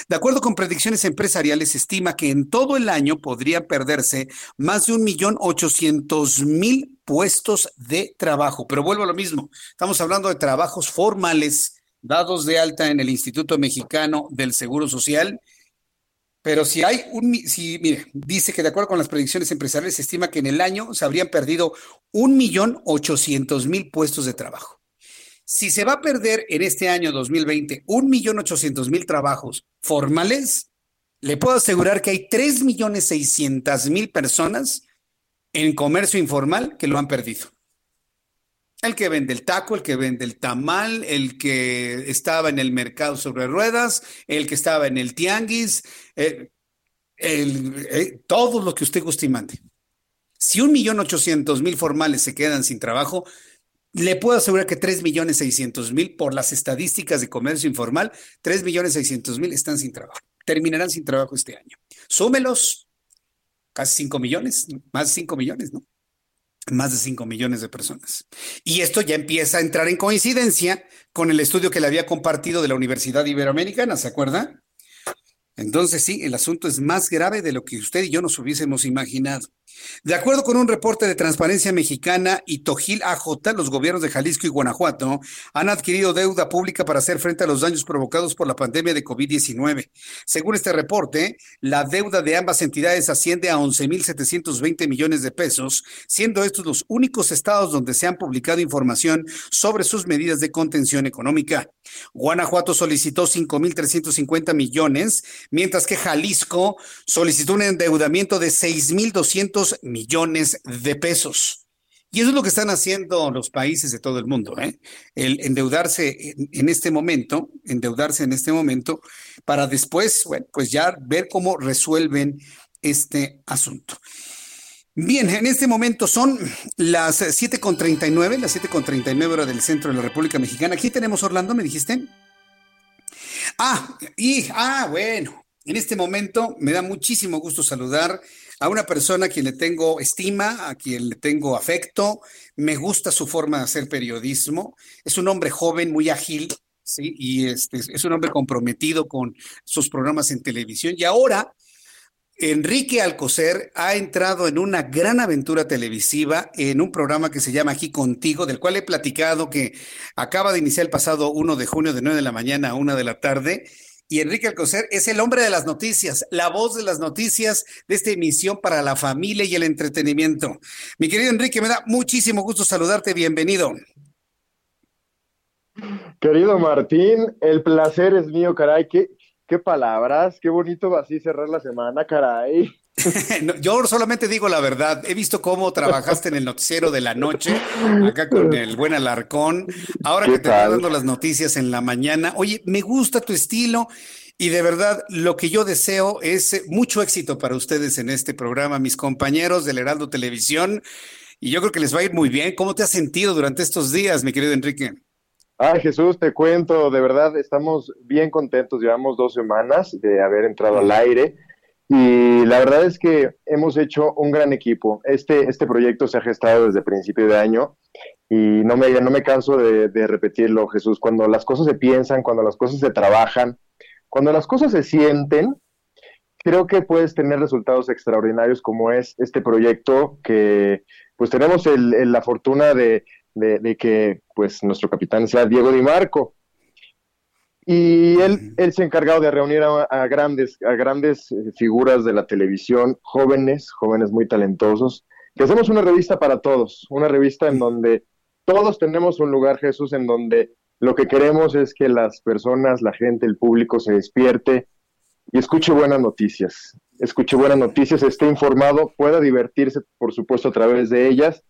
De acuerdo con predicciones empresariales, se estima que en todo el año podría perderse más de un millón ochocientos mil puestos de trabajo. Pero vuelvo a lo mismo, estamos hablando de trabajos formales dados de alta en el Instituto Mexicano del Seguro Social. Pero si hay un, si, mire, dice que de acuerdo con las predicciones empresariales, se estima que en el año se habrían perdido un millón ochocientos mil puestos de trabajo. Si se va a perder en este año 2020 un millón ochocientos mil trabajos formales, le puedo asegurar que hay tres millones seiscientas mil personas en comercio informal que lo han perdido. El que vende el taco, el que vende el tamal, el que estaba en el mercado sobre ruedas, el que estaba en el tianguis, eh, eh, todo lo que usted guste y mande. Si un millón ochocientos mil formales se quedan sin trabajo, le puedo asegurar que 3 millones 600 mil, por las estadísticas de comercio informal, 3 millones 600 mil están sin trabajo. Terminarán sin trabajo este año. Súmelos, casi 5 millones, más 5 millones, ¿no? Más de 5 millones de personas. Y esto ya empieza a entrar en coincidencia con el estudio que le había compartido de la Universidad Iberoamericana, ¿se acuerda? Entonces sí, el asunto es más grave de lo que usted y yo nos hubiésemos imaginado. De acuerdo con un reporte de Transparencia Mexicana y Tojil AJ, los gobiernos de Jalisco y Guanajuato han adquirido deuda pública para hacer frente a los daños provocados por la pandemia de COVID-19. Según este reporte, la deuda de ambas entidades asciende a 11.720 millones de pesos, siendo estos los únicos estados donde se han publicado información sobre sus medidas de contención económica. Guanajuato solicitó 5.350 millones, mientras que Jalisco solicitó un endeudamiento de 6.200 millones de pesos. Y eso es lo que están haciendo los países de todo el mundo, ¿eh? El endeudarse en, este momento, endeudarse en este momento, para después, bueno, pues ya ver cómo resuelven este asunto. Bien, en este momento son las 7.39, las 7.39 horas del centro de la República Mexicana. Aquí tenemos Orlando, ¿me dijiste? Ah, y, ah, bueno, en este momento me da muchísimo gusto saludar a una persona a quien le tengo estima, a quien le tengo afecto, me gusta su forma de hacer periodismo, es un hombre joven, muy ágil, ¿sí? Y este, es un hombre comprometido con sus programas en televisión y ahora Enrique Alcocer ha entrado en una gran aventura televisiva en un programa que se llama Aquí Contigo, del cual he platicado que acaba de iniciar el pasado 1 de junio de 9 de la mañana a 1 de la tarde. Y Enrique Alcocer es el hombre de las noticias, la voz de las noticias de esta emisión para la familia y el entretenimiento. Mi querido Enrique, me da muchísimo gusto saludarte. Bienvenido. Querido Martín, el placer es mío, caray. que qué palabras, qué bonito así cerrar la semana, caray. yo solamente digo la verdad. He visto cómo trabajaste en el noticiero de la noche, acá con el buen Alarcón. Ahora que te estoy dando las noticias en la mañana. Oye, me gusta tu estilo y de verdad lo que yo deseo es mucho éxito para ustedes en este programa, mis compañeros del Heraldo Televisión. Y yo creo que les va a ir muy bien. ¿Cómo te has sentido durante estos días, mi querido Enrique? Ay, Jesús, te cuento, de verdad estamos bien contentos, llevamos dos semanas de haber entrado al aire y la verdad es que hemos hecho un gran equipo. Este, este proyecto se ha gestado desde principio de año y no me, no me canso de, de repetirlo, Jesús, cuando las cosas se piensan, cuando las cosas se trabajan, cuando las cosas se sienten, creo que puedes tener resultados extraordinarios como es este proyecto que pues tenemos el, la fortuna de, de, que pues nuestro capitán sea Diego Di Marco. Y él, él se ha encargado de reunir a, grandes, a grandes eh, figuras de la televisión, jóvenes, jóvenes muy talentosos, que hacemos una revista para todos, una revista en donde todos tenemos un lugar, Jesús, en donde lo que queremos es que las personas, la gente, el público se despierte y escuche buenas noticias, escuche buenas noticias, esté informado, pueda divertirse, por supuesto, a través de ellas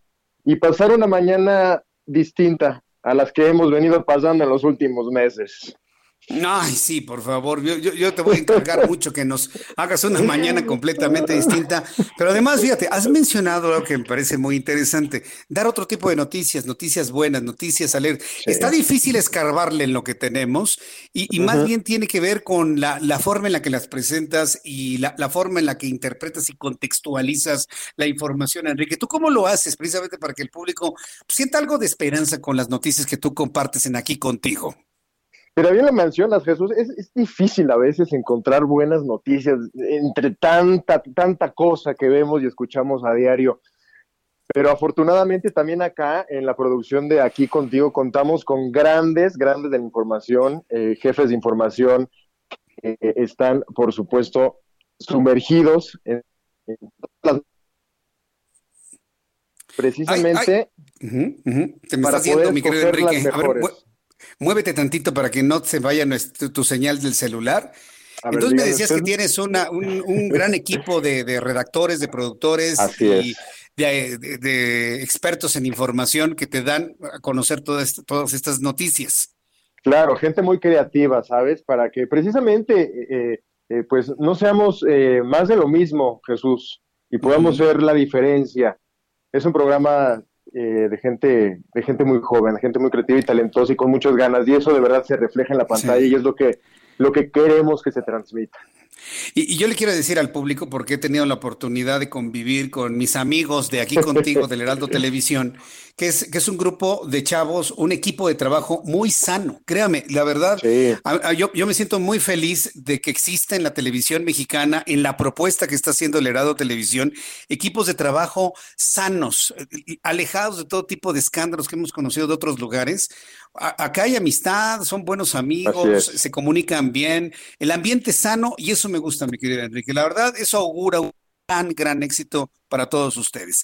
y pasar una mañana distinta a las que hemos venido pasando en los últimos meses. Ay, sí, por favor. Yo, yo, te voy a encargar mucho que nos hagas una mañana completamente distinta. Pero además, fíjate, has mencionado algo que me parece muy interesante. Dar otro tipo de noticias, noticias buenas, noticias alegres. Está difícil escarbarle en lo que tenemos y, más bien tiene que ver con la, forma en la que las presentas y la, la, forma en la que interpretas y contextualizas la información, Enrique. ¿Tú cómo lo haces precisamente para que el público sienta algo de esperanza con las noticias que tú compartes en aquí contigo? Pero bien lo mencionas, Jesús, es, difícil a veces encontrar buenas noticias entre tanta, tanta cosa que vemos y escuchamos a diario. Pero afortunadamente también acá en la producción de Aquí Contigo contamos con grandes, grandes de la información, eh, jefes de información que están, por supuesto, sumergidos en, las precisamente Te me para poder mi querido Enrique. Muévete tantito para que no se vaya tu, señal del celular. Entonces me decías que tienes una, un, gran equipo de, redactores, de productores y de, expertos en información que te dan a conocer todas, todas estas noticias. Claro, gente muy creativa, ¿sabes? Para que precisamente, eh, eh, pues, no seamos eh, más de lo mismo, Jesús, y podamos ver la diferencia. Es un programa de gente, de gente muy joven, de gente muy creativa y talentosa y con muchas ganas, y eso de verdad se refleja en la pantalla y es lo que, lo que queremos que se transmita. Y, yo le quiero decir al público, porque he tenido la oportunidad de convivir con mis amigos de aquí contigo, del Heraldo Televisión, que es, que es un grupo de chavos, un equipo de trabajo muy sano. Créame, la verdad, yo, yo, me siento muy feliz de que exista en la televisión mexicana, en la propuesta que está haciendo el Heraldo Televisión, equipos de trabajo sanos, alejados de todo tipo de escándalos que hemos conocido de otros lugares. acá hay amistad, son buenos amigos, se comunican bien, el ambiente es sano y eso me gusta, mi querida Enrique. La verdad, eso augura un gran, gran éxito para todos ustedes.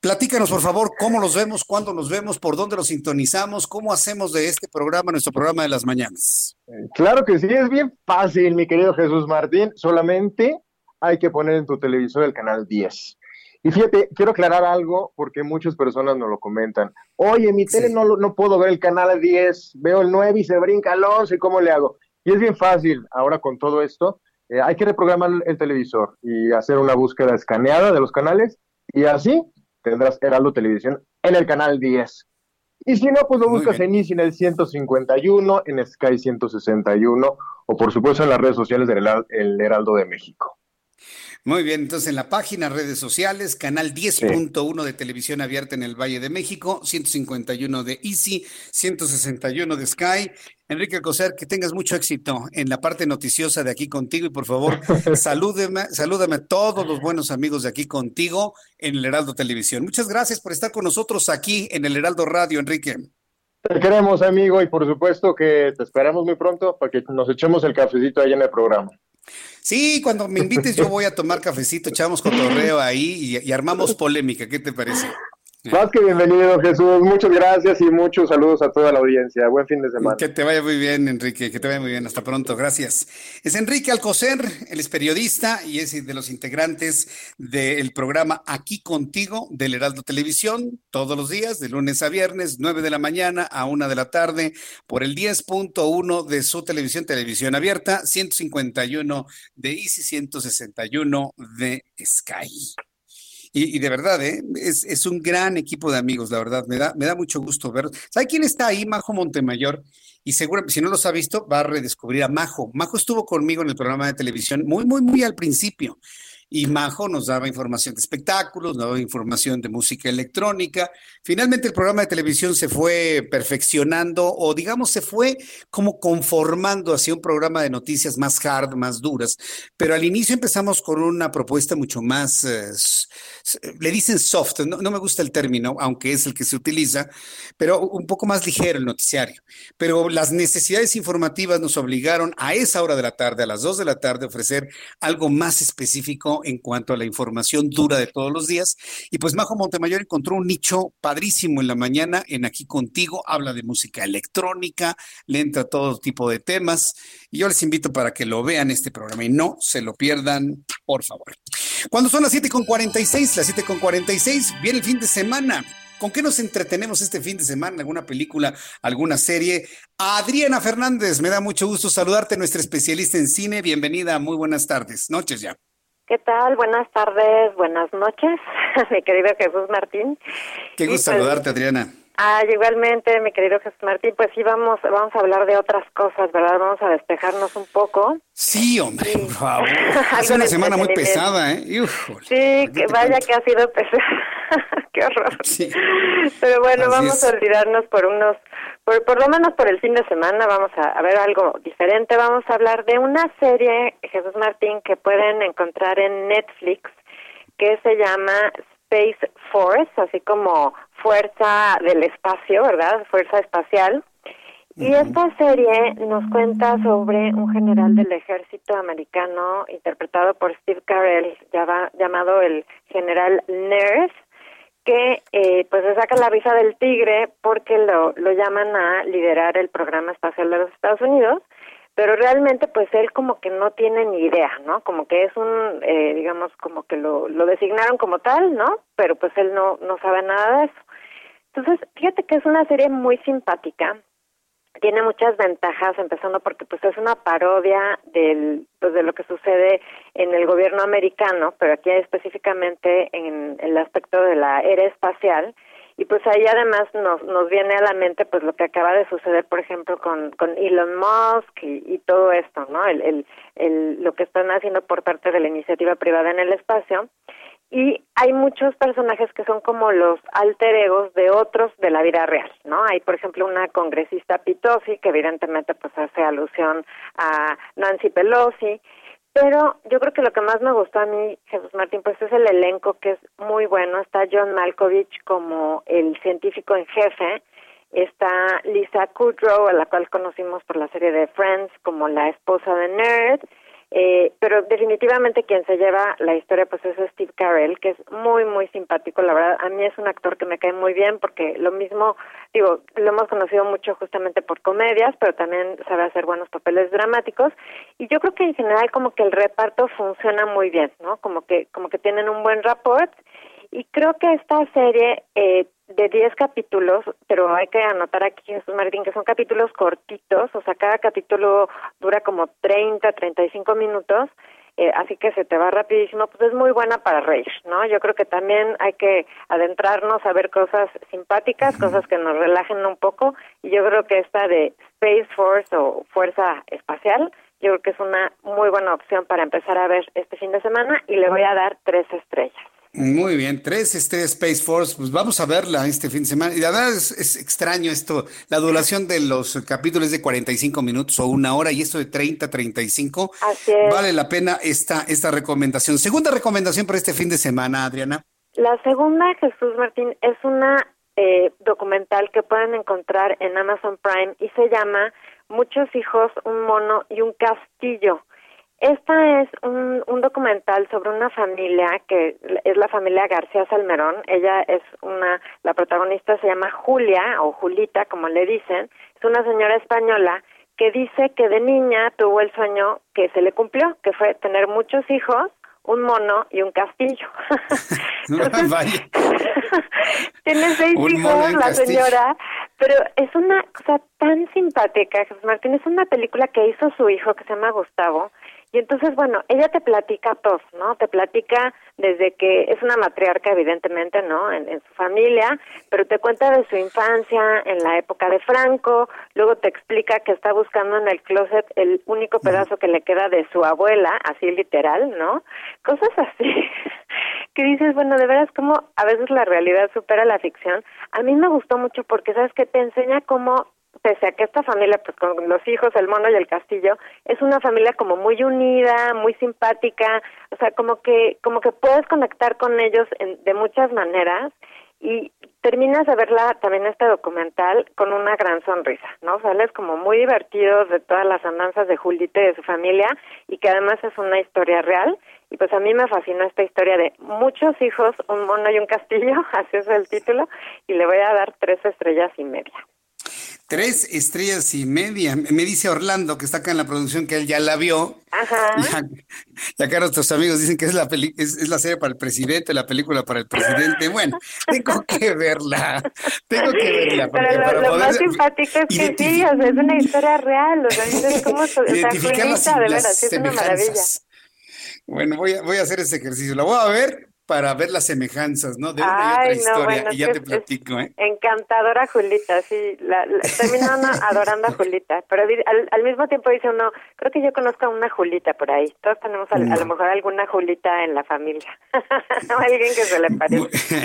Platícanos, por favor, cómo los vemos, cuándo los vemos, por dónde los sintonizamos, cómo hacemos de este programa nuestro programa de las mañanas. Claro que sí, es bien fácil, mi querido Jesús Martín. Solamente hay que poner en tu televisor el canal 10. Y fíjate, quiero aclarar algo porque muchas personas nos lo comentan. Oye, mi tele no, no puedo ver el canal 10, veo el 9 y se brinca el 11, ¿cómo le hago? Y es bien fácil ahora con todo esto. Eh, hay que reprogramar el televisor y hacer una búsqueda escaneada de los canales y así tendrás Heraldo Televisión en el canal 10. Y si no, pues lo buscas en ICI en el 151, en Sky 161 o por supuesto en las redes sociales del Heraldo de México. Muy bien, entonces en la página, redes sociales, canal 10.1 de televisión abierta en el Valle de México, 151 de Easy, 161 de Sky. Enrique Coser, que tengas mucho éxito en la parte noticiosa de aquí contigo y por favor, salúdeme, salúdame a todos los buenos amigos de aquí contigo en el Heraldo Televisión. Muchas gracias por estar con nosotros aquí en el Heraldo Radio, Enrique. Te queremos, amigo, y por supuesto que te esperamos muy pronto para que nos echemos el cafecito ahí en el programa. Sí, cuando me invites yo voy a tomar cafecito, echamos cotorreo ahí y, y armamos polémica. ¿Qué te parece? Más que bienvenido, Jesús. Muchas gracias y muchos saludos a toda la audiencia. Buen fin de semana. Que te vaya muy bien, Enrique. Que te vaya muy bien. Hasta pronto. Gracias. Es Enrique Alcocer, él es periodista y es de los integrantes del programa Aquí Contigo del Heraldo Televisión, todos los días, de lunes a viernes, 9 de la mañana a 1 de la tarde, por el 10.1 de su televisión, televisión abierta, 151 de Easy, 161 de Sky. Y, de verdad, ¿eh? es, un gran equipo de amigos, la verdad. Me da, me da mucho gusto verlos. ¿Sabe quién está ahí? Majo Montemayor. Y seguro, si no los ha visto, va a redescubrir a Majo. Majo estuvo conmigo en el programa de televisión muy, muy, muy al principio y Majo nos daba información de espectáculos, nos daba información de música electrónica. Finalmente el programa de televisión se fue perfeccionando o digamos se fue como conformando hacia un programa de noticias más hard, más duras. Pero al inicio empezamos con una propuesta mucho más, eh, le dicen soft, no, me gusta el término, aunque es el que se utiliza, pero un poco más ligero el noticiario. Pero las necesidades informativas nos obligaron a esa hora de la tarde, a las dos de la tarde, ofrecer algo más específico en cuanto a la información dura de todos los días. Y pues Majo Montemayor encontró un nicho padrísimo en la mañana en Aquí Contigo, habla de música electrónica, le entra todo tipo de temas. Y yo les invito para que lo vean este programa y no se lo pierdan, por favor. Cuando son las 7.46, las 7.46, viene el fin de semana. ¿Con qué nos entretenemos este fin de semana? ¿Alguna película, alguna serie? Adriana Fernández, me da mucho gusto saludarte, nuestra especialista en cine. Bienvenida, muy buenas tardes, noches ya. ¿Qué tal? Buenas tardes, buenas noches, mi querido Jesús Martín. Qué gusto pues, saludarte, Adriana. Ah, igualmente, mi querido Jesús Martín, pues sí, vamos, vamos a hablar de otras cosas, ¿verdad? Vamos a despejarnos un poco. Sí, hombre, por favor. Es una semana muy pesada, ¿eh? sí, que vaya que ha sido pesada. Qué horror. Sí. Pero bueno, vamos a olvidarnos por unos por, por lo menos por el fin de semana vamos a, ver algo diferente. Vamos a hablar de una serie, Jesús Martín, que pueden encontrar en Netflix, que se llama Space Force, así como Fuerza del Espacio, ¿verdad? Fuerza Espacial. Y esta serie nos cuenta sobre un general del ejército americano interpretado por Steve Carell, llamado el general Nurse, que eh, pues se saca la risa del tigre porque lo, lo llaman a liderar el programa espacial de los Estados Unidos, pero realmente pues él como que no tiene ni idea, ¿no? Como que es un, eh, digamos, como que lo, lo designaron como tal, ¿no? Pero pues él no, no sabe nada de eso. Entonces, fíjate que es una serie muy simpática, tiene muchas ventajas, empezando porque pues es una parodia del, pues, de lo que sucede en el gobierno americano, pero aquí específicamente en el aspecto de la era espacial, y pues ahí además nos, nos viene a la mente pues lo que acaba de suceder, por ejemplo, con, Elon Musk y, y todo esto, ¿no? El, el, el, lo que están haciendo por parte de la iniciativa privada en el espacio y hay muchos personajes que son como los alter egos de otros de la vida real, ¿no? Hay, por ejemplo, una congresista Pitosi que evidentemente pues hace alusión a Nancy Pelosi, pero yo creo que lo que más me gustó a mí, Jesús Martín, pues es el elenco que es muy bueno. Está John Malkovich como el científico en jefe, está Lisa Kudrow, a la cual conocimos por la serie de Friends como la esposa de Nerd, eh, pero definitivamente quien se lleva la historia pues es Steve Carell, que es muy, muy simpático, la verdad. A mí es un actor que me cae muy bien porque lo mismo, digo, lo hemos conocido mucho justamente por comedias, pero también sabe hacer buenos papeles dramáticos. Y yo creo que en general como que el reparto funciona muy bien, ¿no? Como que, como que tienen un buen rapport. Y creo que esta serie eh, de 10 capítulos, pero hay que anotar aquí, Jesús Martín, que son capítulos cortitos, o sea, cada capítulo dura como 30, 35 minutos, eh, así que se te va rapidísimo, pues es muy buena para reír, ¿no? Yo creo que también hay que adentrarnos a ver cosas simpáticas, cosas que nos relajen un poco, y yo creo que esta de Space Force o Fuerza Espacial, yo creo que es una muy buena opción para empezar a ver este fin de semana y le voy a dar tres estrellas. Muy bien, tres este Space Force, pues vamos a verla este fin de semana. Y la verdad es, extraño esto, la duración de los capítulos de 45 minutos o una hora y esto de 30, 35. Así es. Vale la pena esta, esta recomendación. Segunda recomendación para este fin de semana, Adriana. La segunda, Jesús Martín, es una eh, documental que pueden encontrar en Amazon Prime y se llama Muchos hijos, un mono y un castillo. Esta es un, un, documental sobre una familia que es la familia García Salmerón. Ella es una, la protagonista se llama Julia o Julita, como le dicen. Es una señora española que dice que de niña tuvo el sueño que se le cumplió, que fue tener muchos hijos, un mono y un castillo. tiene seis hijos la señora, pero es una cosa tan simpática, Jesús Martín. Es una película que hizo su hijo que se llama Gustavo y entonces, bueno, ella te platica todo, ¿no? Te platica desde que es una matriarca, evidentemente, ¿no? En, su familia, pero te cuenta de su infancia en la época de Franco, luego te explica que está buscando en el closet el único pedazo que le queda de su abuela, así literal, ¿no? Cosas así que dices, bueno, de veras como a veces la realidad supera la ficción. A mí me gustó mucho porque sabes que te enseña cómo pese a que esta familia, pues con los hijos, el mono y el castillo, es una familia como muy unida, muy simpática, o sea, como que, como que puedes conectar con ellos de muchas maneras y terminas de verla también este documental con una gran sonrisa, ¿no? Sales como muy divertido de todas las andanzas de Julita y de su familia y que además es una historia real y pues a mí me fascinó esta historia de muchos hijos, un mono y un castillo, así es el título, y le voy a dar tres estrellas y media. Tres estrellas y media. Me dice Orlando, que está acá en la producción, que él ya la vio. Ajá. Y acá, nuestros amigos dicen que es la, peli es, la serie para el presidente, la película para el presidente. Bueno, tengo que verla. Tengo que verla. Pero lo, más simpático es que sí, o sea, es una historia real. O sea, es como, o sea, identificar las, de veras, es una maravilla. Bueno, voy a, voy a hacer ese ejercicio. La voy a ver para ver las semejanzas, ¿no? De una y otra historia, y ya te platico, ¿eh? Encantadora Julita, sí, la, termina adorando a Julita, pero al, mismo tiempo dice uno, creo que yo conozco a una Julita por ahí, todos tenemos a, lo mm. mejor alguna Julita en la familia, alguien que se le parece.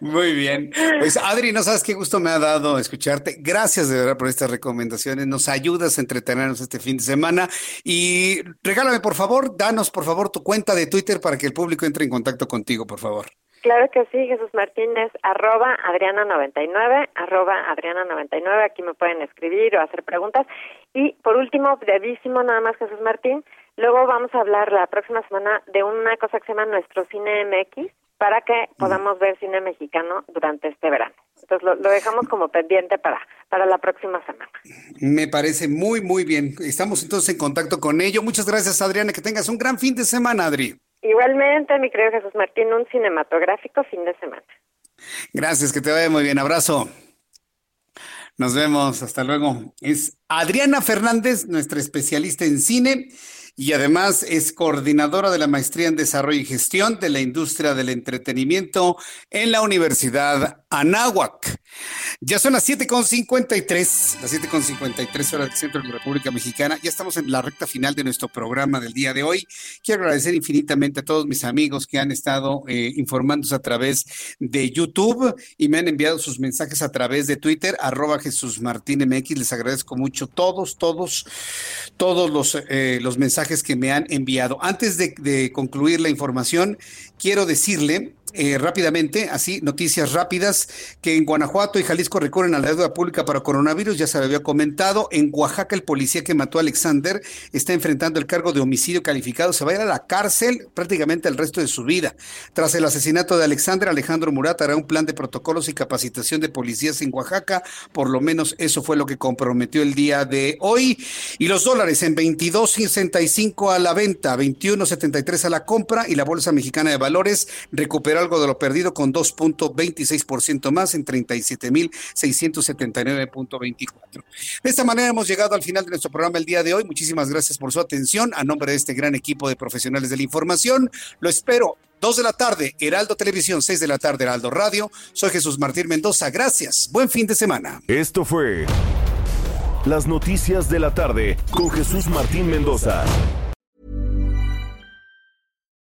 Muy bien, pues Adri, no sabes qué gusto me ha dado escucharte, gracias de verdad por estas recomendaciones, nos ayudas a entretenernos este fin de semana, y regálame por favor, danos por favor tu cuenta de Twitter para que el público entre en contacto con contigo, por favor. Claro que sí, Jesús Martínez, arroba Adriana99, arroba Adriana99, aquí me pueden escribir o hacer preguntas. Y por último, brevísimo nada más Jesús Martín, luego vamos a hablar la próxima semana de una cosa que se llama Nuestro Cine MX, para que podamos ver cine mexicano durante este verano. Entonces lo, lo, dejamos como pendiente para, para la próxima semana. Me parece muy, muy bien. Estamos entonces en contacto con ello. Muchas gracias, Adriana. Que tengas un gran fin de semana, Adri. Igualmente, mi querido Jesús Martín, un cinematográfico fin de semana. Gracias, que te vaya muy bien. Abrazo. Nos vemos, hasta luego. Es Adriana Fernández, nuestra especialista en cine y además es coordinadora de la maestría en desarrollo y gestión de la industria del entretenimiento en la Universidad Anáhuac. Ya son las 7.53, las 7.53 horas del centro de la República Mexicana. Ya estamos en la recta final de nuestro programa del día de hoy. Quiero agradecer infinitamente a todos mis amigos que han estado eh, informándose a través de YouTube y me han enviado sus mensajes a través de Twitter, arroba Jesús Martín MX. Les agradezco mucho todos, todos, todos los, eh, los mensajes que me han enviado. Antes de, concluir la información, quiero decirle eh, rápidamente, así, noticias rápidas, que en Guanajuato y Jalisco recurren a la deuda pública para coronavirus, ya se había comentado. En Oaxaca, el policía que mató a Alexander está enfrentando el cargo de homicidio calificado, se va a ir a la cárcel prácticamente el resto de su vida. Tras el asesinato de Alexander, Alejandro Murat hará un plan de protocolos y capacitación de policías en Oaxaca, por lo menos eso fue lo que comprometió el día de hoy. Y los dólares en 22.65 a la venta, 21.73 a la compra y la Bolsa Mexicana de Valores algo de lo perdido con 2.26% más en 37.679.24. De esta manera hemos llegado al final de nuestro programa el día de hoy. Muchísimas gracias por su atención. A nombre de este gran equipo de profesionales de la información, lo espero 2 de la tarde, Heraldo Televisión, 6 de la tarde, Heraldo Radio. Soy Jesús Martín Mendoza. Gracias. Buen fin de semana. Esto fue Las Noticias de la Tarde con Jesús Martín Mendoza.